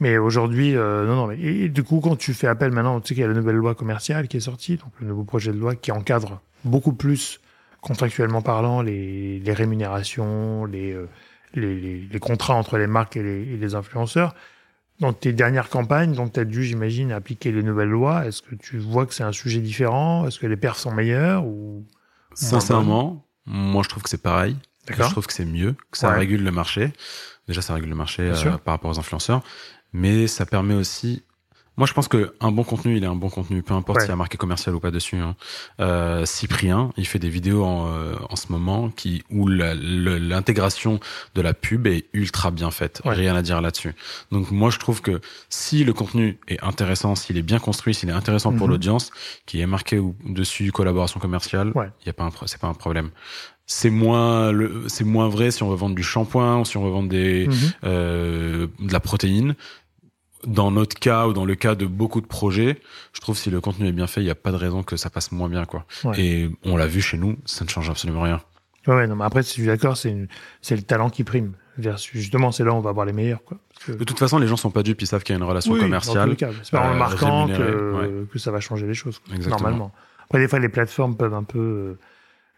Mais aujourd'hui, euh, non, non. Mais, et, du coup, quand tu fais appel maintenant, tu sais qu'il y a la nouvelle loi commerciale qui est sortie, donc le nouveau projet de loi qui encadre beaucoup plus, contractuellement parlant, les, les rémunérations, les, euh, les, les, les contrats entre les marques et les, et les influenceurs. Dans tes dernières campagnes, donc tu as dû, j'imagine, appliquer les nouvelles lois. Est-ce que tu vois que c'est un sujet différent? Est-ce que les perfs sont meilleurs ou? Sincèrement, moi je trouve que c'est pareil. Je trouve que c'est mieux, que ça Ouais. régule le marché. Déjà, ça régule le marché euh, par rapport aux influenceurs. Mais ça permet aussi moi, je pense que un bon contenu, il est un bon contenu, peu importe Ouais. s'il y a marqué commercial ou pas dessus. Hein. Euh, Cyprien, il fait des vidéos en, euh, en ce moment qui où l'intégration de la pub est ultra bien faite. Ouais. Rien à dire là-dessus. Donc moi, je trouve que si le contenu est intéressant, s'il est bien construit, s'il est intéressant pour Mhm. l'audience, qu'il est marqué ou- dessus collaboration commerciale, Ouais. il y a pas c'est pas un problème. C'est moins le, c'est moins vrai si on veut vendre du shampoing ou si on veut vendre des Mhm. euh, de la protéine. Dans notre cas ou dans le cas de beaucoup de projets, je trouve si le contenu est bien fait, il n'y a pas de raison que ça passe moins bien, quoi. Ouais. Et on l'a vu chez nous, ça ne change absolument rien. Ouais, ouais, non, mais après, je suis d'accord, c'est c'est le talent qui prime. Versus, justement, c'est là où on va avoir les meilleurs, quoi. Que- De toute façon, les gens sont pas dupes, ils savent qu'il y a une relation Oui, commerciale. C'est pas en euh, marquant que, que ça va changer les choses. quoi. Exactement. Normalement. Après, des fois, les plateformes peuvent un peu euh,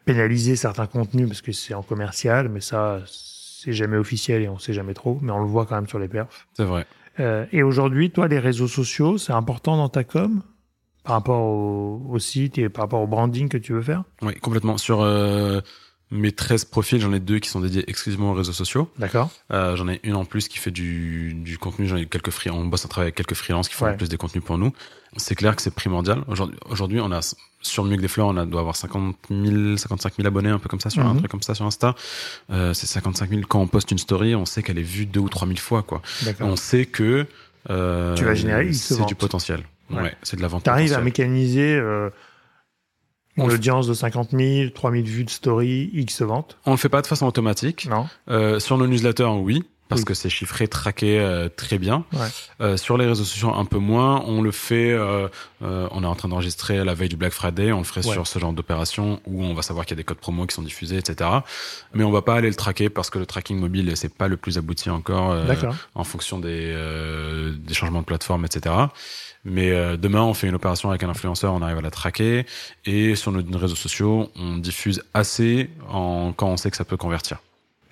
pénaliser certains contenus parce que c'est en commercial, mais ça, c'est jamais officiel et on sait jamais trop, mais on le voit quand même sur les perfs. C'est vrai. Euh, et aujourd'hui, toi, les réseaux sociaux, c'est important dans ta com par rapport au, site et par rapport au branding que tu veux faire? Oui, complètement. Sur euh, mes 13 profils, j'en ai deux qui sont dédiés exclusivement aux réseaux sociaux. D'accord Euh, j'en ai une en plus qui fait du, du contenu. J'en ai quelques free, on bosse à travailler avec quelques freelances qui font Ouais. en plus des contenus pour nous. C'est clair que c'est primordial. Aujourd'hui, aujourd'hui, on a sur Mieux que des fleurs, on a, doit avoir 50 000, 55 000 abonnés, un peu comme ça, sur un Mhm. truc comme ça sur Insta. Euh, c'est 55 000 quand on poste une story, on sait qu'elle est vue deux ou trois mille fois, quoi. D'accord. On sait que euh, Tu vas générer c'est du potentiel. Ouais. Ouais, c'est de la vente. Tu arrives à mécaniser euh, une audience de 50 000, 3 000 vues de story, X ventes On le fait pas de façon automatique. Non. Euh, sur nos newsletters, oui, parce Oui. que c'est chiffré, traqué euh, très bien. Ouais. Euh, sur les réseaux sociaux, un peu moins. On le fait. euh, on est en train d'enregistrer la veille du Black Friday. On le ferait Ouais. sur ce genre d'opération où on va savoir qu'il y a des codes promo qui sont diffusés, etc. Mais on va pas aller le traquer parce que le tracking mobile c'est pas le plus abouti encore en fonction des, des changements de plateforme, etc. Mais demain, on fait une opération avec un influenceur, on arrive à la traquer. Et sur nos réseaux sociaux, on diffuse assez en, quand on sait que ça peut convertir.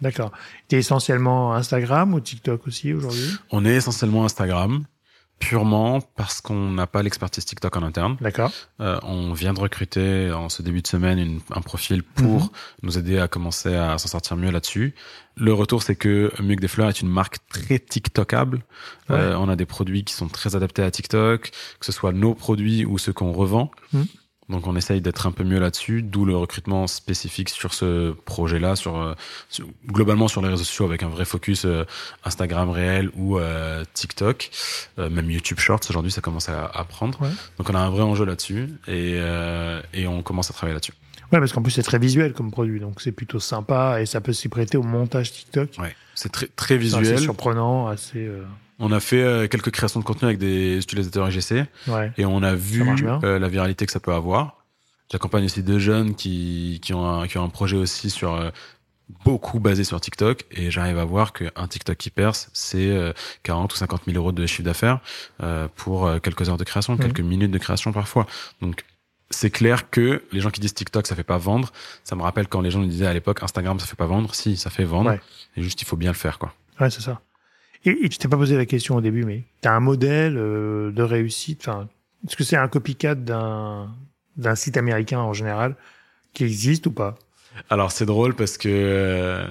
D'accord. Tu es essentiellement Instagram ou TikTok aussi aujourd'hui? On est essentiellement Instagram, purement parce qu'on n'a pas l'expertise TikTok en interne. D'accord. Euh, on vient de recruter en ce début de semaine une- un profil pour Mhm. nous aider à commencer à s'en sortir mieux là-dessus. Le retour, c'est que que des fleurs est une marque très TikTokable. Ouais. Euh, on a des produits qui sont très adaptés à TikTok, que ce soit nos produits ou ceux qu'on revend. Mhm. Donc on essaye d'être un peu mieux là-dessus, d'où le recrutement spécifique sur ce projet-là, sur, euh, sur- globalement sur les réseaux sociaux avec un vrai focus euh, Instagram réel ou euh, TikTok, Euh, même YouTube Shorts aujourd'hui ça commence à, à prendre. Ouais. Donc on a un vrai enjeu là-dessus et, et on commence à travailler là-dessus. Ouais, parce qu'en plus c'est très visuel comme produit, donc c'est plutôt sympa et ça peut s'y prêter au montage TikTok. Ouais, c'est très très visuel. assez surprenant, assez. On a fait euh, quelques créations de contenu avec des utilisateurs IGC Ouais. et on a vu euh, la viralité que ça peut avoir. J'accompagne aussi deux jeunes qui, qui, ont un, qui ont un projet aussi sur euh, beaucoup basé sur TikTok et j'arrive à voir qu'un TikTok qui perce, c'est euh, 40 ou 50 000 euros de chiffre d'affaires euh, pour euh, quelques heures de création, quelques minutes de création parfois. Donc c'est clair que les gens qui disent TikTok ça fait pas vendre, ça me rappelle quand les gens nous disaient à l'époque Instagram ça fait pas vendre, si ça fait vendre, Ouais. et juste il faut bien le faire quoi. Ouais, c'est ça. Et, et tu t'es pas posé la question au début, mais tu as un modèle euh, de réussite. Enfin, est-ce que c'est un copycat d'un d'un site américain en général qui existe ou pas? Alors c'est drôle parce que euh,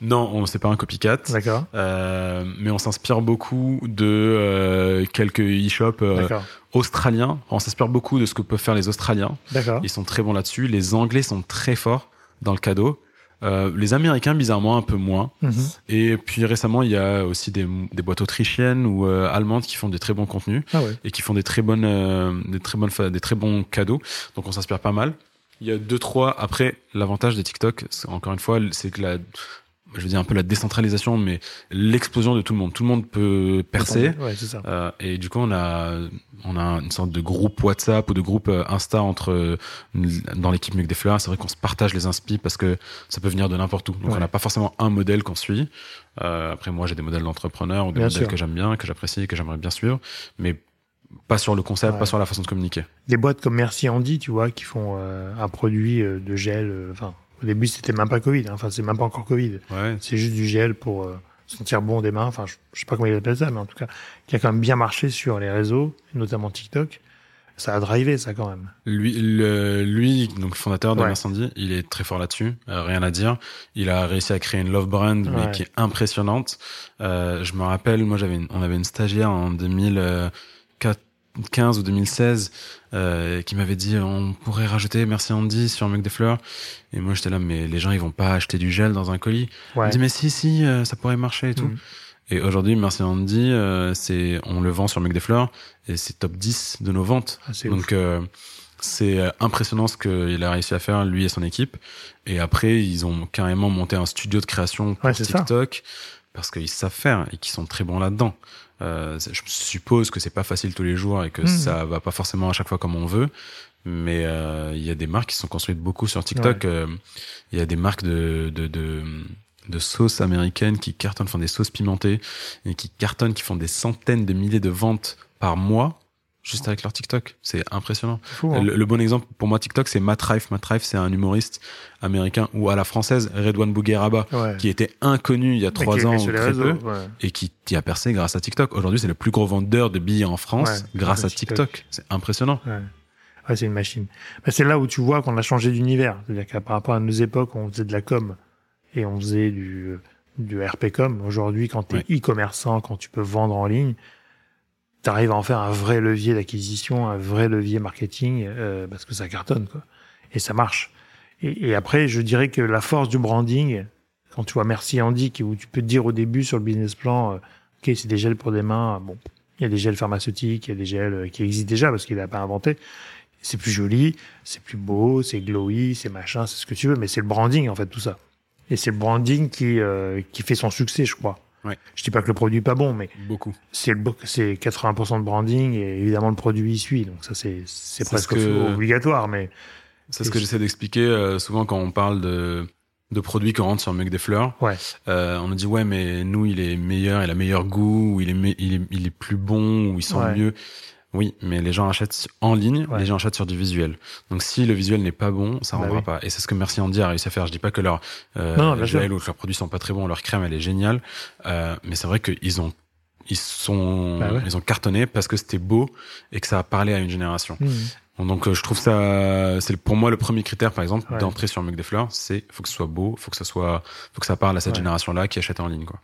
non, on c'est pas un copycat. D'accord. Euh, mais on s'inspire beaucoup de euh, quelques e-shops euh, australiens. On s'inspire beaucoup de ce que peuvent faire les Australiens. D'accord. Ils sont très bons là-dessus. Les Anglais sont très forts dans le cadeau. Euh, les Américains, bizarrement, un peu moins. Mhm. Et puis récemment, il y a aussi des, des boîtes autrichiennes ou euh, allemandes qui font des très bons contenus Ah ouais. et qui font des très bonnes, euh, des très bonnes, des très bons cadeaux. Donc on s'inspire pas mal. Il y a deux trois. Après, l'avantage des TikTok, encore une fois, c'est que la, je veux dire un peu la décentralisation, mais l'explosion de tout le monde. Tout le monde peut percer. Ouais, c'est ça. Euh, et du coup, on a, on a une sorte de groupe WhatsApp ou de groupe euh, Insta entre euh, dans l'équipe Mieux que des fleurs. C'est vrai qu'on se partage les inspi parce que ça peut venir de n'importe où. Donc, Ouais. on n'a pas forcément un modèle qu'on suit. Euh, après, moi, j'ai des modèles d'entrepreneurs ou des Bien modèles sûr. que j'aime bien, que j'apprécie, que j'aimerais bien suivre, mais pas sur le concept, Ouais. pas sur la façon de communiquer. Des boîtes comme Merci Andy, tu vois, qui font euh, un produit de gel. Enfin, au début, c'était même pas Covid. hein. Enfin, c'est même pas encore Covid. Ouais. C'est juste du gel pour euh, sentir bon des mains. Enfin, je, je sais pas comment ils appellent ça, mais en tout cas, qui a quand même bien marché sur les réseaux, notamment TikTok. Ça a drivé ça quand même. Lui, le, lui donc fondateur de ouais. il est très fort là-dessus, euh, rien à dire. Il a réussi à créer une love brand mais qui est impressionnante. Euh, je me rappelle, moi j'avais, on avait une stagiaire en 2015 ou 2016 euh, qui m'avait dit on pourrait rajouter merci Andy sur Mec des fleurs et moi j'étais là mais les gens ils vont pas acheter du gel dans un colis. Ouais. Me dit mais si si euh, ça pourrait marcher et tout. Mm. Et aujourd'hui, Merci Andy, euh, c'est, on le vend sur Mec des Fleurs et c'est top 10 de nos ventes. Ah, Donc, c'est impressionnant ce qu'il a réussi à faire, lui et son équipe. Et après, ils ont carrément monté un studio de création pour TikTok parce qu'ils savent faire et qu'ils sont très bons là-dedans. Euh, je suppose que c'est pas facile tous les jours et que mmh. ça va pas forcément à chaque fois comme on veut. Mais il y a des marques qui sont construites beaucoup sur TikTok. Il y a des marques de, de, de de sauces américaines qui cartonnent, font des sauces pimentées et qui cartonnent, qui font des centaines de milliers de ventes par mois juste avec leur TikTok. C'est impressionnant. Hein. le, bon exemple pour moi TikTok, c'est Matt Rife. Matt Rife, c'est un humoriste américain ou à la française, Redouane Bougueraba, qui était inconnu il y a trois ans ou très peu, et qui, qui, a percé grâce à TikTok. Aujourd'hui, c'est le plus gros vendeur de billets en France grâce à TikTok. C'est impressionnant. Ouais, c'est une machine. Bah, c'est là où tu vois qu'on a changé d'univers. C'est-à-dire qu'à par rapport à nos époques, on faisait de la com et on faisait du, du RPCOM. Aujourd'hui, quand tu es e-commerçant, quand tu peux vendre en ligne, tu arrives à en faire un vrai levier d'acquisition, un vrai levier marketing, euh, parce que ça cartonne, quoi. Et ça marche. Et, après, je dirais que la force du branding, quand tu vois Merci Andy, où tu peux te dire au début sur le business plan, euh, ok, c'est des gels pour des mains, bon, il y a des gels pharmaceutiques, il y a des gels euh, qui existent déjà parce qu'il n'a pas inventé. C'est plus joli, c'est plus beau, c'est glowy, c'est machin, c'est ce que tu veux, mais c'est le branding en fait tout ça. Et c'est le branding qui, euh, qui fait son succès, je crois. Ouais. Je dis pas que le produit est pas bon, mais beaucoup. C'est c'est 80% de branding et évidemment le produit y suit. Donc ça c'est c'est presque obligatoire, mais c'est ce que j'essaie d'expliquer euh, souvent quand on parle de de produits qu'on rentre sur Mec des Fleurs. Ouais. Euh, on nous dit ouais mais nous il est meilleur, il a meilleur goût, ou il est il est il est plus bon, ou il sent mieux. Oui, mais les gens achètent en ligne, les gens achètent sur du visuel. Donc si le visuel n'est pas bon, ça ne bah rendra pas. Et c'est ce que Merci Andy a réussi à faire. Je dis pas que leur euh, gel ou que leurs produits sont pas très bons, leur crème elle est géniale, euh, mais c'est vrai qu'ils ont ils sont bah ils ont cartonné parce que c'était beau et que ça a parlé à une génération. Mmh. Donc euh, je trouve ça c'est pour moi le premier critère par exemple d'entrer sur Mec des Fleurs, c'est faut que ce soit beau, faut que ça soit faut que ça parle à cette génération là qui achète en ligne quoi.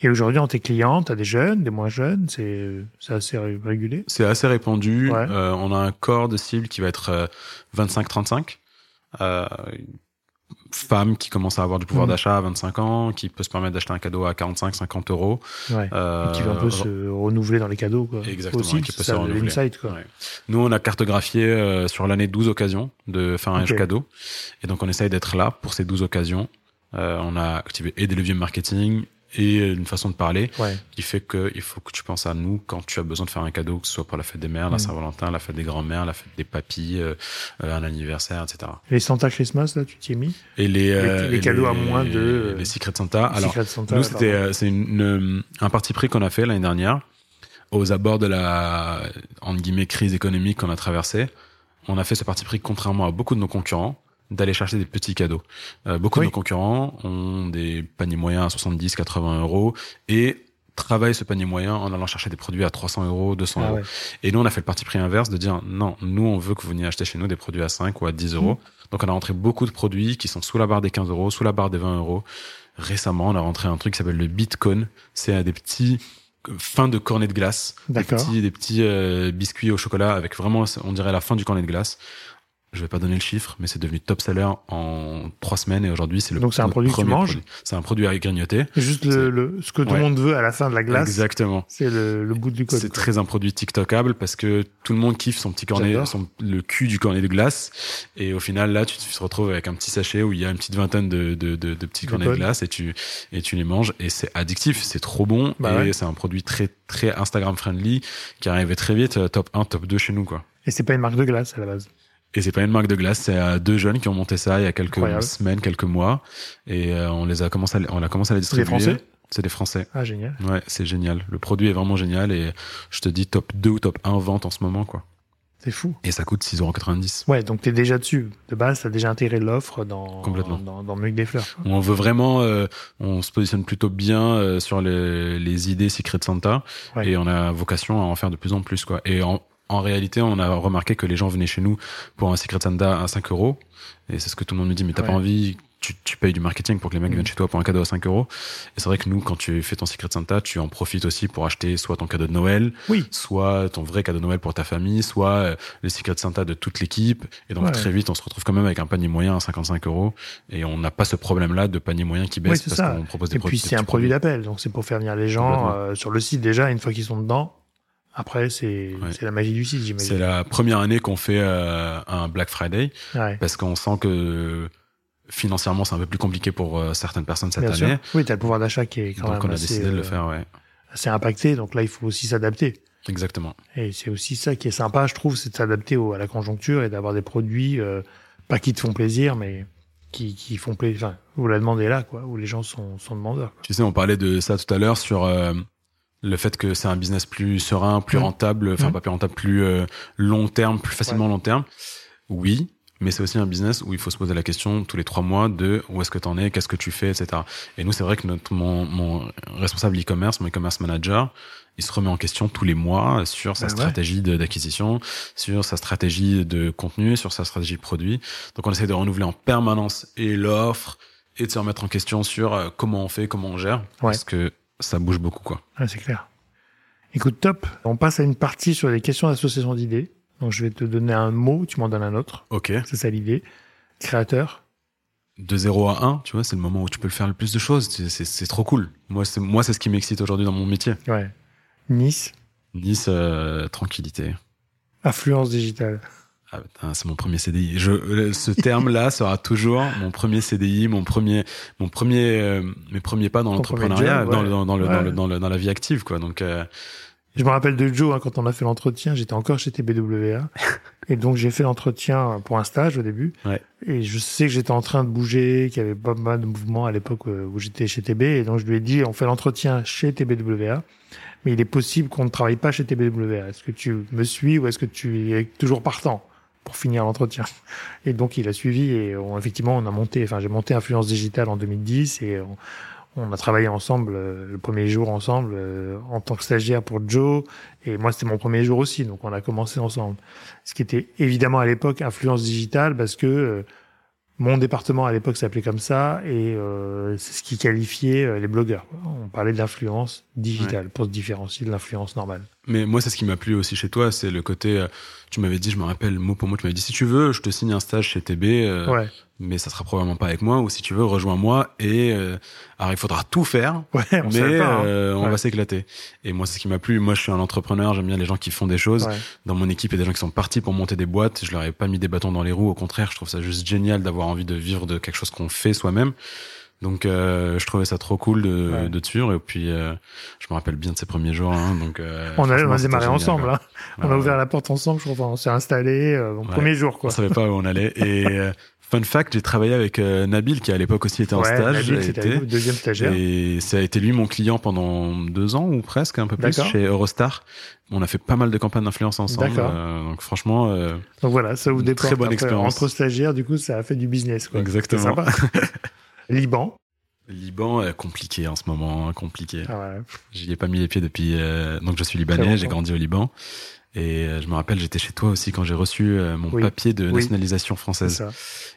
Et aujourd'hui, en tes clients, tu as des jeunes, des moins jeunes, c'est assez régulé C'est assez répandu. Euh, on a un corps de cible qui va être 25-35. Euh, euh, femme qui commence à avoir du pouvoir mmh. d'achat à 25 ans, qui peut se permettre d'acheter un cadeau à 45-50 euros. Ouais. Euh, qui va un peu se renouveler dans les cadeaux. Quoi. Exactement. Aussi, qui peut se renouveler. quoi. Ouais. Nous, on a cartographié euh, sur l'année 12 occasions de faire un okay. cadeau. Et donc, on essaye d'être là pour ces 12 occasions. Euh, on a activé et des leviers marketing et une façon de parler qui fait que il faut que tu penses à nous quand tu as besoin de faire un cadeau, que ce soit pour la fête des mères, la mm. Saint-Valentin, la fête des grands-mères, la fête des papis, euh, euh, un anniversaire, etc. Les Santa Christmas, là, tu t'y es mis? Et les, euh, les, cadeaux à moins de... Les Secret Santa. Alors, Santa, nous, c'était euh, c'est une, un parti pris qu'on a fait l'année dernière aux abords de la, en guillemets, crise économique qu'on a traversée. On a fait ce parti pris contrairement à beaucoup de nos concurrents d'aller chercher des petits cadeaux. Euh, beaucoup de nos concurrents ont des paniers moyens à 70, 80 euros et travaillent ce panier moyen en allant chercher des produits à 300 euros, 200 ah euros. Et nous, on a fait le parti pris inverse de dire non, nous, on veut que vous veniez acheter chez nous des produits à 5 ou à 10 euros. Mmh. Donc, on a rentré beaucoup de produits qui sont sous la barre des 15 euros, sous la barre des 20 euros. Récemment, on a rentré un truc qui s'appelle le Bitcoin. C'est des petits fin de cornet de glace, des petits, des petits euh, biscuits au chocolat avec vraiment, on dirait la fin du cornet de glace je vais pas donner le chiffre, mais c'est devenu top seller en trois semaines et aujourd'hui c'est le donc c'est un produit que tu manges. C'est un produit à grignoter. Juste le, le, ce que tout le monde veut à la fin de la glace. Exactement. C'est le, le, bout du code. C'est très un produit TikTokable parce que tout le monde kiffe son petit cornet, son, le cul du cornet de glace. Et au final là, tu te retrouves avec un petit sachet où il y a une petite vingtaine de, de, de, de petits cornets de glace et tu et tu les manges et c'est addictif, c'est trop bon bah et c'est un produit très très Instagram friendly qui arrivait très vite euh, top 1, top 2 chez nous quoi. Et c'est pas une marque de glace à la base. Et c'est pas une marque de glace, c'est euh, deux jeunes qui ont monté ça il y a quelques semaines, quelques mois, et euh, on les a commencé, à, on a commencé à les distribuer. C'est des Français? C'est des Français. Ah génial. Ouais, c'est génial. Le produit est vraiment génial et je te dis top 2 ou top 1 vente en ce moment quoi. C'est fou. Et ça coûte 6,90€. Ouais, donc tu es déjà dessus. De base, tu as déjà intégré l'offre dans, Complètement. dans, dans des Fleurs. On veut vraiment, euh, on se positionne plutôt bien euh, sur les, les idées Secret Santa ouais. et on a vocation à en faire de plus en plus. quoi. Et en, en réalité, on a remarqué que les gens venaient chez nous pour un Secret Santa à 5 euros. Et c'est ce que tout le monde nous dit, mais t'as Ouais. pas envie, tu, tu payes du marketing pour que les mecs Mhm. viennent chez toi pour un cadeau à 5 euros. Et c'est vrai que nous, quand tu fais ton Secret Santa, tu en profites aussi pour acheter soit ton cadeau de Noël, Oui. soit ton vrai cadeau de Noël pour ta famille, soit euh, le Secret Santa de toute l'équipe. Et donc Ouais. très vite, on se retrouve quand même avec un panier moyen à 55 euros. Et on n'a pas ce problème-là de panier moyen qui baisse parce qu'on propose des Et produits. puis des c'est un produit d'appel, donc c'est pour faire venir les gens euh, sur le site déjà. Une fois qu'ils sont dedans, après c'est Ouais. c'est la magie du site, C'est j'imagine. la première année qu'on fait euh, un Black Friday. Ouais. parce qu'on sent que financièrement c'est un peu plus compliqué pour euh, certaines personnes cette Bien année. sûr. Oui, t'as le pouvoir d'achat qui est quand Donc même on a assez, décidé de le euh, faire, ouais. assez impacté. Donc là, il faut aussi s'adapter. Exactement. Et c'est aussi ça qui est sympa, je trouve, c'est de s'adapter à la conjoncture et d'avoir des produits euh, pas qui te font plaisir, mais qui, qui font plaisir. Enfin, où la demande est là, quoi, où les gens sont, sont demandeurs. quoi. Tu sais, on parlait de ça tout à l'heure sur euh, le fait que c'est un business plus serein, plus Mhm. rentable, enfin Mhm. pas plus rentable, plus euh, long terme, plus facilement long terme. Oui, mais c'est aussi un business où il faut se poser la question tous les trois mois de où est-ce que tu en es, qu'est-ce que tu fais, etc. Et nous, c'est vrai que notre, mon, mon responsable e-commerce, mon e-commerce manager, il se remet en question tous les mois sur sa ouais. stratégie d'acquisition, sur sa stratégie de contenu, sur sa stratégie de produit. Donc, on essaie de renouveler en permanence et l'offre et de se remettre en question sur euh, comment on fait, comment on gère, parce que ça bouge beaucoup, quoi. Ouais, c'est clair. Écoute, top. On passe à une partie sur les questions d'association d'idées. Donc, je vais te donner un mot, tu m'en donnes un autre. Ok. C'est ça l'idée. Créateur. De 0 à 1, tu vois, c'est le moment où tu peux le faire le plus de choses. C'est trop cool. Moi, c'est moi, c'est ce qui m'excite aujourd'hui dans mon métier. Ouais. Nice. Nice, euh, tranquillité. Affluence digitale. Ah, c'est mon premier CDI. Je, euh, ce terme-là sera toujours mon premier CDI, mon premier, mon premier, euh, mes premiers pas dans l'entrepreneuriat, ouais. dans, le, dans, Ouais. le, dans, dans la vie active, quoi. Donc, euh, Je me rappelle de Joe, hein, quand on a fait l'entretien, j'étais encore chez TBWA. et donc, j'ai fait l'entretien pour un stage au début. Ouais. Et je sais que j'étais en train de bouger, qu'il y avait pas mal de mouvements à l'époque où j'étais chez TB. Et donc, je lui ai dit, on fait l'entretien chez TBWA. Mais il est possible qu'on ne travaille pas chez TBWA. Est-ce que tu me suis ou est-ce que tu es toujours partant? Pour finir l'entretien. Et donc, il a suivi et on, effectivement, on a monté, enfin, j'ai monté Influence Digitale en 2010 et on, on a travaillé ensemble euh, le premier jour ensemble euh, en tant que stagiaire pour Joe. Et moi c'était mon premier jour aussi donc on a commencé ensemble. Ce qui était évidemment à l'époque influence digitale parce que euh, mon département à l'époque s'appelait comme ça et euh, c'est ce qui qualifiait euh, les blogueurs. On parlait d'influence digitale pour se différencier de l'influence normale mais moi, c'est ce qui m'a plu aussi chez toi, c'est le côté, euh, tu m'avais dit, je me rappelle, mot pour mot, tu m'avais dit, si tu veux, je te signe un stage chez TB, euh, ouais mais ça sera probablement pas avec moi, ou si tu veux, rejoins-moi, et, euh, alors il faudra tout faire, ouais on mais pas hein. euh, on Ouais. va s'éclater. Et moi, c'est ce qui m'a plu. Moi, je suis un entrepreneur, j'aime bien les gens qui font des choses. Dans mon équipe, il y a des gens qui sont partis pour monter des boîtes. Je leur ai pas mis des bâtons dans les roues. Au contraire, je trouve ça juste génial d'avoir envie de vivre de quelque chose qu'on fait soi-même. Donc, euh, je trouvais ça trop cool de, Ouais. de suivre. Et puis, euh, je me rappelle bien de ces premiers jours. Hein, donc, euh, on a, on a démarré ensemble hein. on a ouvert la porte ensemble je crois on s'est installé euh, mon Ouais. premier jour On quoi savait pas où on allait. Et euh, fun fact, j'ai travaillé avec euh, Nabil, qui à l'époque aussi était en ouais, stage. Nabil, était- nous, deuxième stagiaire Et ça a été lui mon client pendant deux ans ou presque, un peu plus, chez Eurostar. On a fait pas mal de campagnes d'influence ensemble. Euh, donc franchement, euh, donc voilà ça ouvre Une très bonne expérience. entre stagiaires du coup ça a fait du business quoi exactement. Liban. Liban, euh, compliqué en ce moment, hein, compliqué. Ah ouais. J'y ai pas mis les pieds depuis. euh, donc je suis libanais, j'ai grandi au Liban. Et euh, je me rappelle, j'étais chez toi aussi quand j'ai reçu euh, mon Oui. papier de Oui. nationalisation C'est française. ça.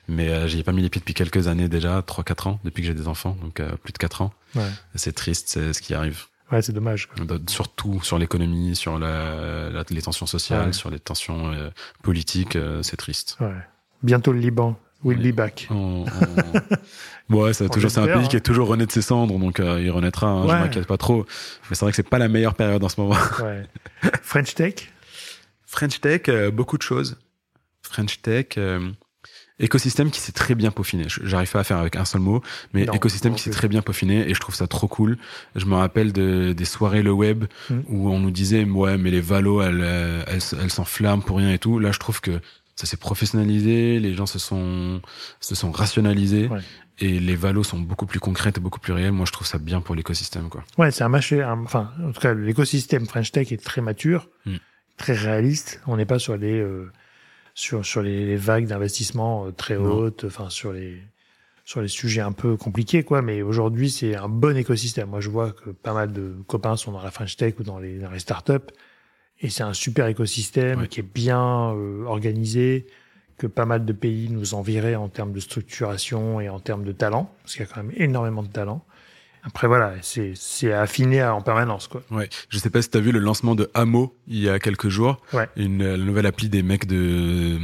Mais euh, j'y ai pas mis les pieds depuis quelques années déjà, 3-4 ans, depuis que j'ai des enfants, donc euh, plus de 4 ans. Ouais. C'est triste, c'est ce qui arrive. Ouais, c'est dommage. Surtout sur l'économie, sur la, la- les tensions sociales, Ouais. sur les tensions euh, politiques, c'est triste. Ouais. Bientôt le Liban. We'll Oui. be back. On- on- ouais, c'est On toujours c'est un pays hein. qui est toujours rené de ses cendres, donc euh, il renaîtra. hein, Ouais. Je m'inquiète pas trop. Mais c'est vrai que c'est pas la meilleure période en ce moment. Ouais. French Tech? French Tech, euh, beaucoup de choses. French Tech, euh, écosystème qui s'est très bien peaufiné. Je- J'arrive pas à faire avec un seul mot, mais Non, écosystème non qui s'est très bien peaufiné et je trouve ça trop cool. Je me rappelle de, des soirées le web Mm. où on nous disait ouais mais les valos elles euh, elles, elles s'enflamment pour rien et tout. Là je trouve que ça s'est professionnalisé, les gens se sont se sont rationalisés Ouais. Et les valos sont beaucoup plus concrètes et beaucoup plus réelles. Moi je trouve ça bien pour l'écosystème quoi. Ouais, c'est un marché. un- enfin, en tout cas, l'écosystème French Tech est très mature, Mm. très réaliste. On n'est pas sur les euh, sur sur les, les vagues d'investissement euh, très Non. hautes. Enfin, sur les sur les sujets un peu compliqués, quoi. Mais aujourd'hui, c'est un bon écosystème. Moi, je vois que pas mal de copains sont dans la French Tech ou dans les dans les startups. Et c'est un super écosystème qui est bien euh, organisé, que pas mal de pays nous enviraient en termes de structuration et en termes de talent, parce qu'il y a quand même énormément de talent. Après, voilà, c'est affiné en permanence. Quoi. Ouais. Je sais pas si tu as vu le lancement de Hamo il y a quelques jours. Ouais. Une nouvelle appli des mecs de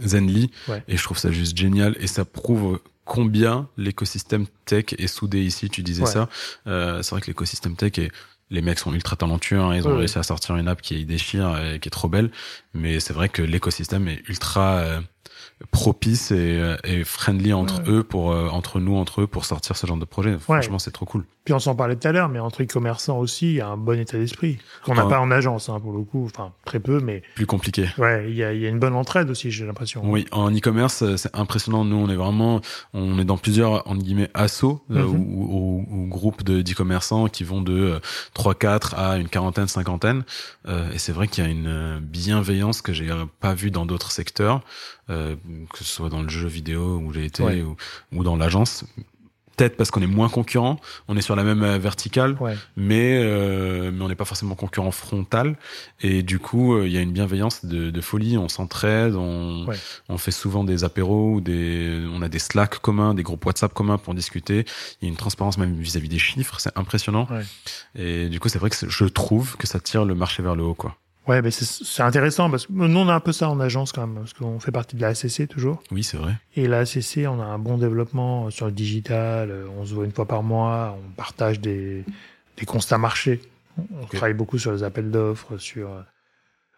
Zenly. Et je trouve ça juste génial. Et ça prouve combien l'écosystème tech est soudé ici. Tu disais ça. Euh, c'est vrai que l'écosystème tech est les mecs sont ultra talentueux, hein, ils ont réussi à sortir une app qui déchire et qui est trop belle, mais c'est vrai que l'écosystème est ultra euh, propice et, euh, et friendly entre eux pour euh, entre nous entre eux pour sortir ce genre de projet. Franchement, c'est trop cool. Puis on s'en parlait tout à l'heure, mais entre e-commerçants aussi, il y a un bon état d'esprit qu'on n'a pas en agence hein, pour le coup, enfin très peu, mais plus compliqué. Ouais, il y a, y a une bonne entraide aussi, j'ai l'impression. Oui, en e-commerce, euh, c'est impressionnant. Nous, on est vraiment, on est dans plusieurs en guillemets assos mhm. ou, ou, groupes de d'e-commerçants qui vont de 3 4 à une quarantaine, cinquantaine. Euh, et c'est vrai qu'il y a une bienveillance que j'ai pas vue dans d'autres secteurs. Euh, que ce soit dans le jeu vidéo où j'ai été ou, ou, dans l'agence. Peut-être parce qu'on est moins concurrent, on est sur la même euh, verticale, mais euh, mais on n'est pas forcément concurrent frontal. Et du coup, il y a une bienveillance de, de folie. On s'entraide, on, on fait souvent des apéros ou des, on a des Slack communs, des groupes WhatsApp communs pour discuter. Il y a une transparence même vis-à-vis des chiffres, c'est impressionnant. Et du coup, c'est vrai que je trouve que ça tire le marché vers le haut, quoi. Ouais, mais c'est intéressant parce que nous, on a un peu ça en agence quand même, parce qu'on fait partie de la ACC toujours. Oui, c'est vrai. Et la ACC, on a un bon développement sur le digital, on se voit une fois par mois, on partage des, des constats marchés. On travaille beaucoup sur les appels d'offres, sur.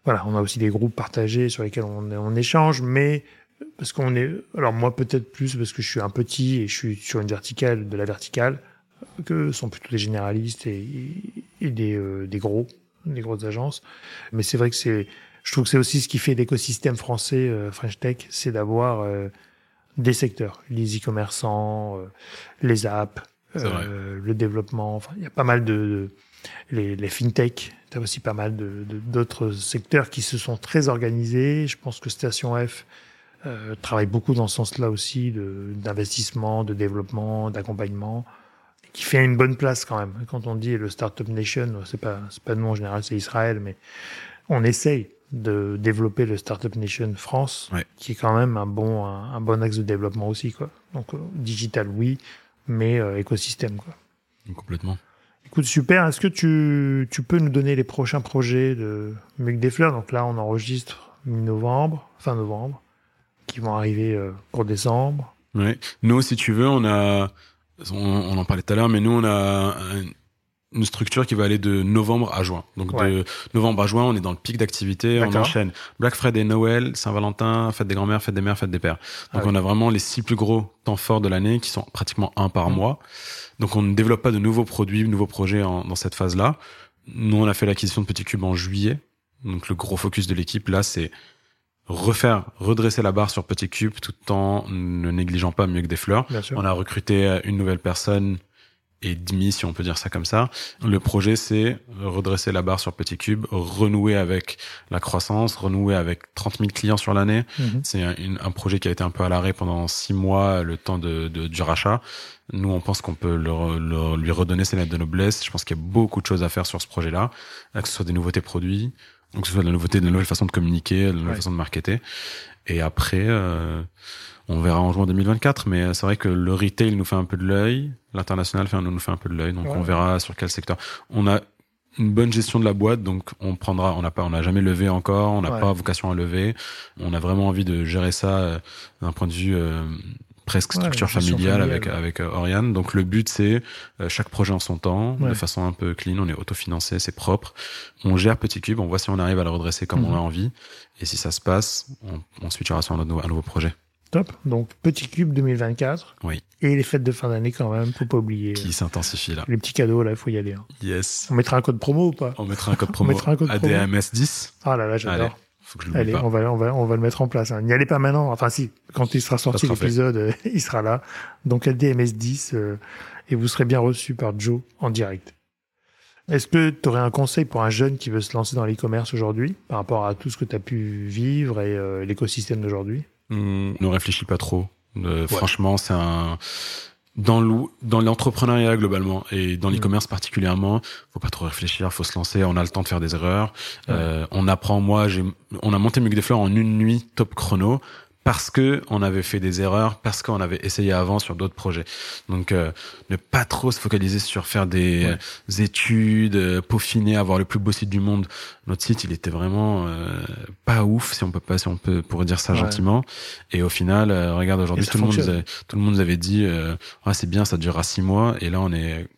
Voilà, on a aussi des groupes partagés sur lesquels on, on échange, mais parce qu'on est. Alors, moi, peut-être plus parce que je suis un petit et je suis sur une verticale de la verticale, que sont plutôt des généralistes et, et des, euh, des gros les grosses agences. Mais c'est vrai que c'est, je trouve que c'est aussi ce qui fait l'écosystème français euh, French Tech, c'est d'avoir euh, des secteurs, les e-commerçants, euh, les apps, le développement. Enfin, il y a pas mal de, les, les fintech. Tu as aussi pas mal de d'autres secteurs qui se sont très organisés. Je pense que Station F travaille beaucoup dans ce sens-là aussi d'investissement, de, développement, d'accompagnement qui fait une bonne place quand même. Quand on dit le Startup Nation, c'est pas c'est pas nous en général, c'est Israël, mais on essaye de développer le Startup Nation France, qui est quand même un bon un, bon axe de développement aussi quoi. Donc euh, digital oui, mais euh, écosystème quoi. Complètement. Écoute super. Est-ce que tu tu peux nous donner les prochains projets de Muc des Fleurs? Donc là on enregistre mi-novembre, fin novembre, qui vont arriver euh, pour décembre. Ouais. Nous si tu veux on a on, en parlait tout à l'heure, mais nous, on a une structure qui va aller de novembre à juin. Donc de novembre à juin, on est dans le pic d'activité, on enchaîne Black Friday, Noël, Saint-Valentin, fête des grands-mères, fête des mères, fête des pères. Donc ah on a vraiment les six plus gros temps forts de l'année qui sont pratiquement un par mmh. mois. Donc on ne développe pas de nouveaux produits, de nouveaux projets dans cette phase-là. Nous, on a fait l'acquisition de Petit Cube en juillet. Donc le gros focus de l'équipe là, c'est refaire, redresser la barre sur Petit Cube tout en ne négligeant pas mieux que des fleurs. On a recruté une nouvelle personne et demi, si on peut dire ça comme ça. Le projet, c'est redresser la barre sur Petit Cube, renouer avec la croissance, renouer avec 30 000 clients sur l'année. Mhm. C'est un, projet qui a été un peu à l'arrêt pendant six mois, le temps de, du rachat. Nous, on pense qu'on peut lui redonner ses lettres de noblesse. Je pense qu'il y a beaucoup de choses à faire sur ce projet-là, que ce soit des nouveautés produits, donc que ce soit de la nouveauté, de la nouvelle façon de communiquer, de la nouvelle façon de marketer. Et après, euh, on verra en juin 2024. Mais c'est vrai que le retail nous fait un peu de l'œil, l'international nous fait un peu de l'œil. Donc on verra sur quel secteur. On a une bonne gestion de la boîte, donc on prendra. On n'a pas, on n'a jamais levé encore. On n'a pas vocation à lever. On a vraiment envie de gérer ça euh, d'un point de vue euh, presque structure familiale, avec avec euh, Oriane. Donc le but c'est euh, chaque projet en son temps, de façon un peu clean. On est autofinancé, c'est propre. On gère Petit Cube, on voit si on arrive à le redresser comme on mhm. a envie. Et si ça se passe, on, on switchera sur un, nouveau, un nouveau projet. Top. Donc Petit Cube 2024. Oui. Et les fêtes de fin d'année quand même, faut pas oublier. Qui s'intensifie là. Les petits cadeaux là, il faut y aller. Hein. Yes. On mettra un code promo ou pas? On mettra un code promo. on mettra un code ADMS 10. Ah là là, j'adore. Allez, on va, on va, on va le mettre en place. Hein. N'y allez pas maintenant. Enfin, si, quand il sera sorti l'épisode, euh, il sera là. Donc, LDMS 10, euh, et vous serez bien reçu par Joe en direct. Est-ce que tu aurais un conseil pour un jeune qui veut se lancer dans l'e-commerce aujourd'hui, par rapport à tout ce que tu as pu vivre et euh, l'écosystème d'aujourd'hui? Mmh, Ne réfléchis pas trop. Franchement, c'est un dans l'entrepreneuriat globalement et dans Mm. l'e-commerce particulièrement, faut pas trop réfléchir, faut se lancer. On a le temps de faire des erreurs. Ouais. Euh, on apprend. Moi, j'ai, on a monté Muc des Fleurs en une nuit top chrono parce que on avait fait des erreurs, parce qu'on avait essayé avant sur d'autres projets. Donc, euh, ne pas trop se focaliser sur faire des Ouais. euh, études, euh, peaufiner, avoir le plus beau site du monde. Notre site, il était vraiment euh, pas ouf, si on peut pas, si on peut pour dire ça Ouais. gentiment. Et au final, euh, regarde aujourd'hui, tout le monde, avait- tout le monde nous avait dit, euh, ah c'est bien, ça durera six mois. Et là, on est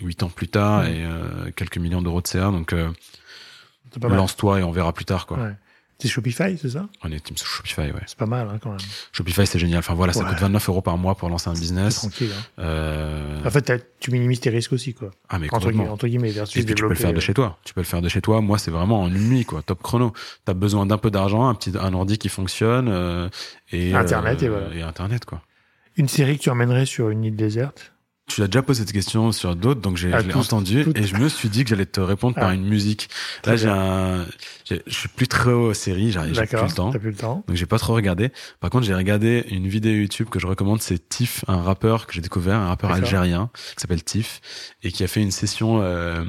huit ans plus tard Ouais. et euh, quelques millions d'euros de CA. Donc, euh, lance-toi et on verra plus tard, quoi. C'est Shopify, c'est ça? On est team Shopify, ouais. C'est pas mal hein, quand même. Shopify, c'est génial. Enfin voilà, ça Ouais. coûte 29 euros par mois pour lancer un business. tranquille. hein. Euh... En fait, tu minimises tes risques aussi, quoi. ah mais Entre, gui- entre guillemets, versus Et puis tu peux le faire de euh, chez toi. Tu peux le faire de chez toi. Moi, c'est vraiment en une nuit, quoi. Top chrono. T'as besoin d'un peu d'argent, un petit, un ordi qui fonctionne euh, et Internet, euh, et voilà. Et internet, quoi. Une série que tu emmènerais sur une île déserte? Tu as déjà posé cette question sur d'autres, donc j'ai Ah, je l'ai tous- entendu et je me suis dit que j'allais te répondre par Ah. une musique. Très Là, j'ai un, je suis plus trop série, j'ai j'ai plus le temps. Plus le temps. Donc j'ai pas trop regardé. Par contre, j'ai regardé une vidéo YouTube que je recommande, c'est Tiff, un rappeur que j'ai découvert, un rappeur algérien qui s'appelle Tiff et qui a fait une session euh,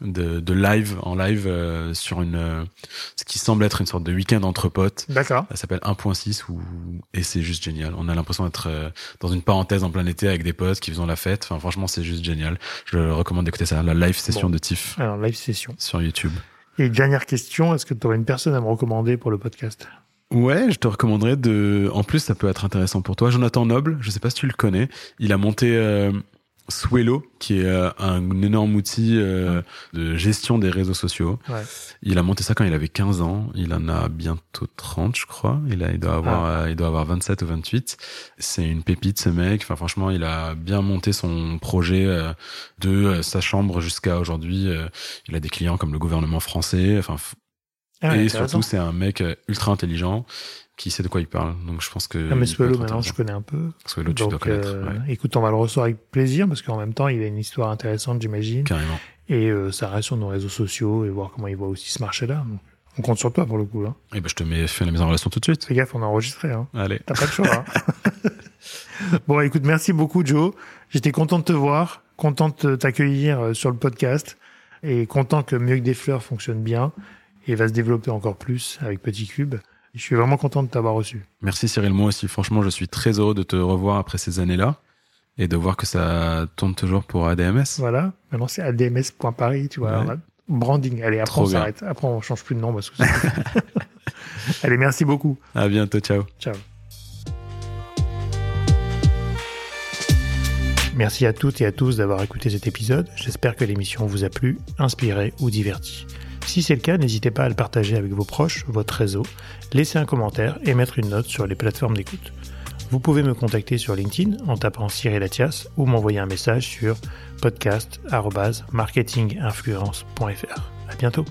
de, de live en live euh, sur une euh, ce qui semble être une sorte de week-end entre potes. D'accord. Ça s'appelle 1.6 ou et c'est juste génial. On a l'impression d'être euh, dans une parenthèse en plein été avec des potes qui faisant la fête. Enfin franchement, c'est juste génial. Je recommande d'écouter ça, la live session Bon. de Tiff Alors, live session. sur YouTube. Et dernière question, est-ce que tu aurais une personne à me recommander pour le podcast? Ouais, je te recommanderais de. En plus, ça peut être intéressant pour toi. Jonathan Noble, je sais pas si tu le connais. Il a monté Swello, qui est euh, un énorme outil euh, de gestion des réseaux sociaux. Ouais. Il a monté ça quand il avait 15 ans. Il en a bientôt 30, je crois. Il, a, il, doit avoir, Ah. euh, il doit avoir 27 ou 28. C'est une pépite, ce mec. Enfin, franchement, il a bien monté son projet euh, de euh, sa chambre jusqu'à aujourd'hui. Euh, il a des clients comme le gouvernement français. Enfin, Ah, et surtout, c'est un mec euh, ultra intelligent qui sait de quoi il parle. Donc, je pense que. Ah, mais Swallow, maintenant, je connais un peu. Swallow, tu dois connaître. euh, ouais, écoute, on va le recevoir avec plaisir parce qu'en même temps, il a une histoire intéressante, j'imagine. carrément. Et euh, ça reste sur nos réseaux sociaux et voir comment il voit aussi ce marché-là. On compte sur toi pour le coup. Hein. Et ben, je te mets, fais la mise en relation tout de suite. Fais gaffe, on a enregistré. Hein. Allez. T'as pas le choix. hein. bon, écoute, merci beaucoup, Joe. J'étais content de te voir, content de t'accueillir sur le podcast et content que Mieux que des fleurs fonctionne bien et va se développer encore plus avec Petit Cube. Je suis vraiment content de t'avoir reçu. Merci Cyril, moi aussi. Franchement, je suis très heureux de te revoir après ces années-là et de voir que ça tourne toujours pour ADMS. Voilà. Maintenant, c'est adms.paris, tu vois. Ouais. Branding. Allez, après, Trop on s'arrête. Après, on change plus de nom parce que Allez, merci beaucoup. À bientôt, ciao. Ciao. Merci à toutes et à tous d'avoir écouté cet épisode. J'espère que l'émission vous a plu, inspiré ou diverti. Si c'est le cas, n'hésitez pas à le partager avec vos proches, votre réseau, laisser un commentaire et mettre une note sur les plateformes d'écoute. Vous pouvez me contacter sur LinkedIn en tapant Cyril Latias ou m'envoyer un message sur podcast.marketinginfluence.fr. À bientôt.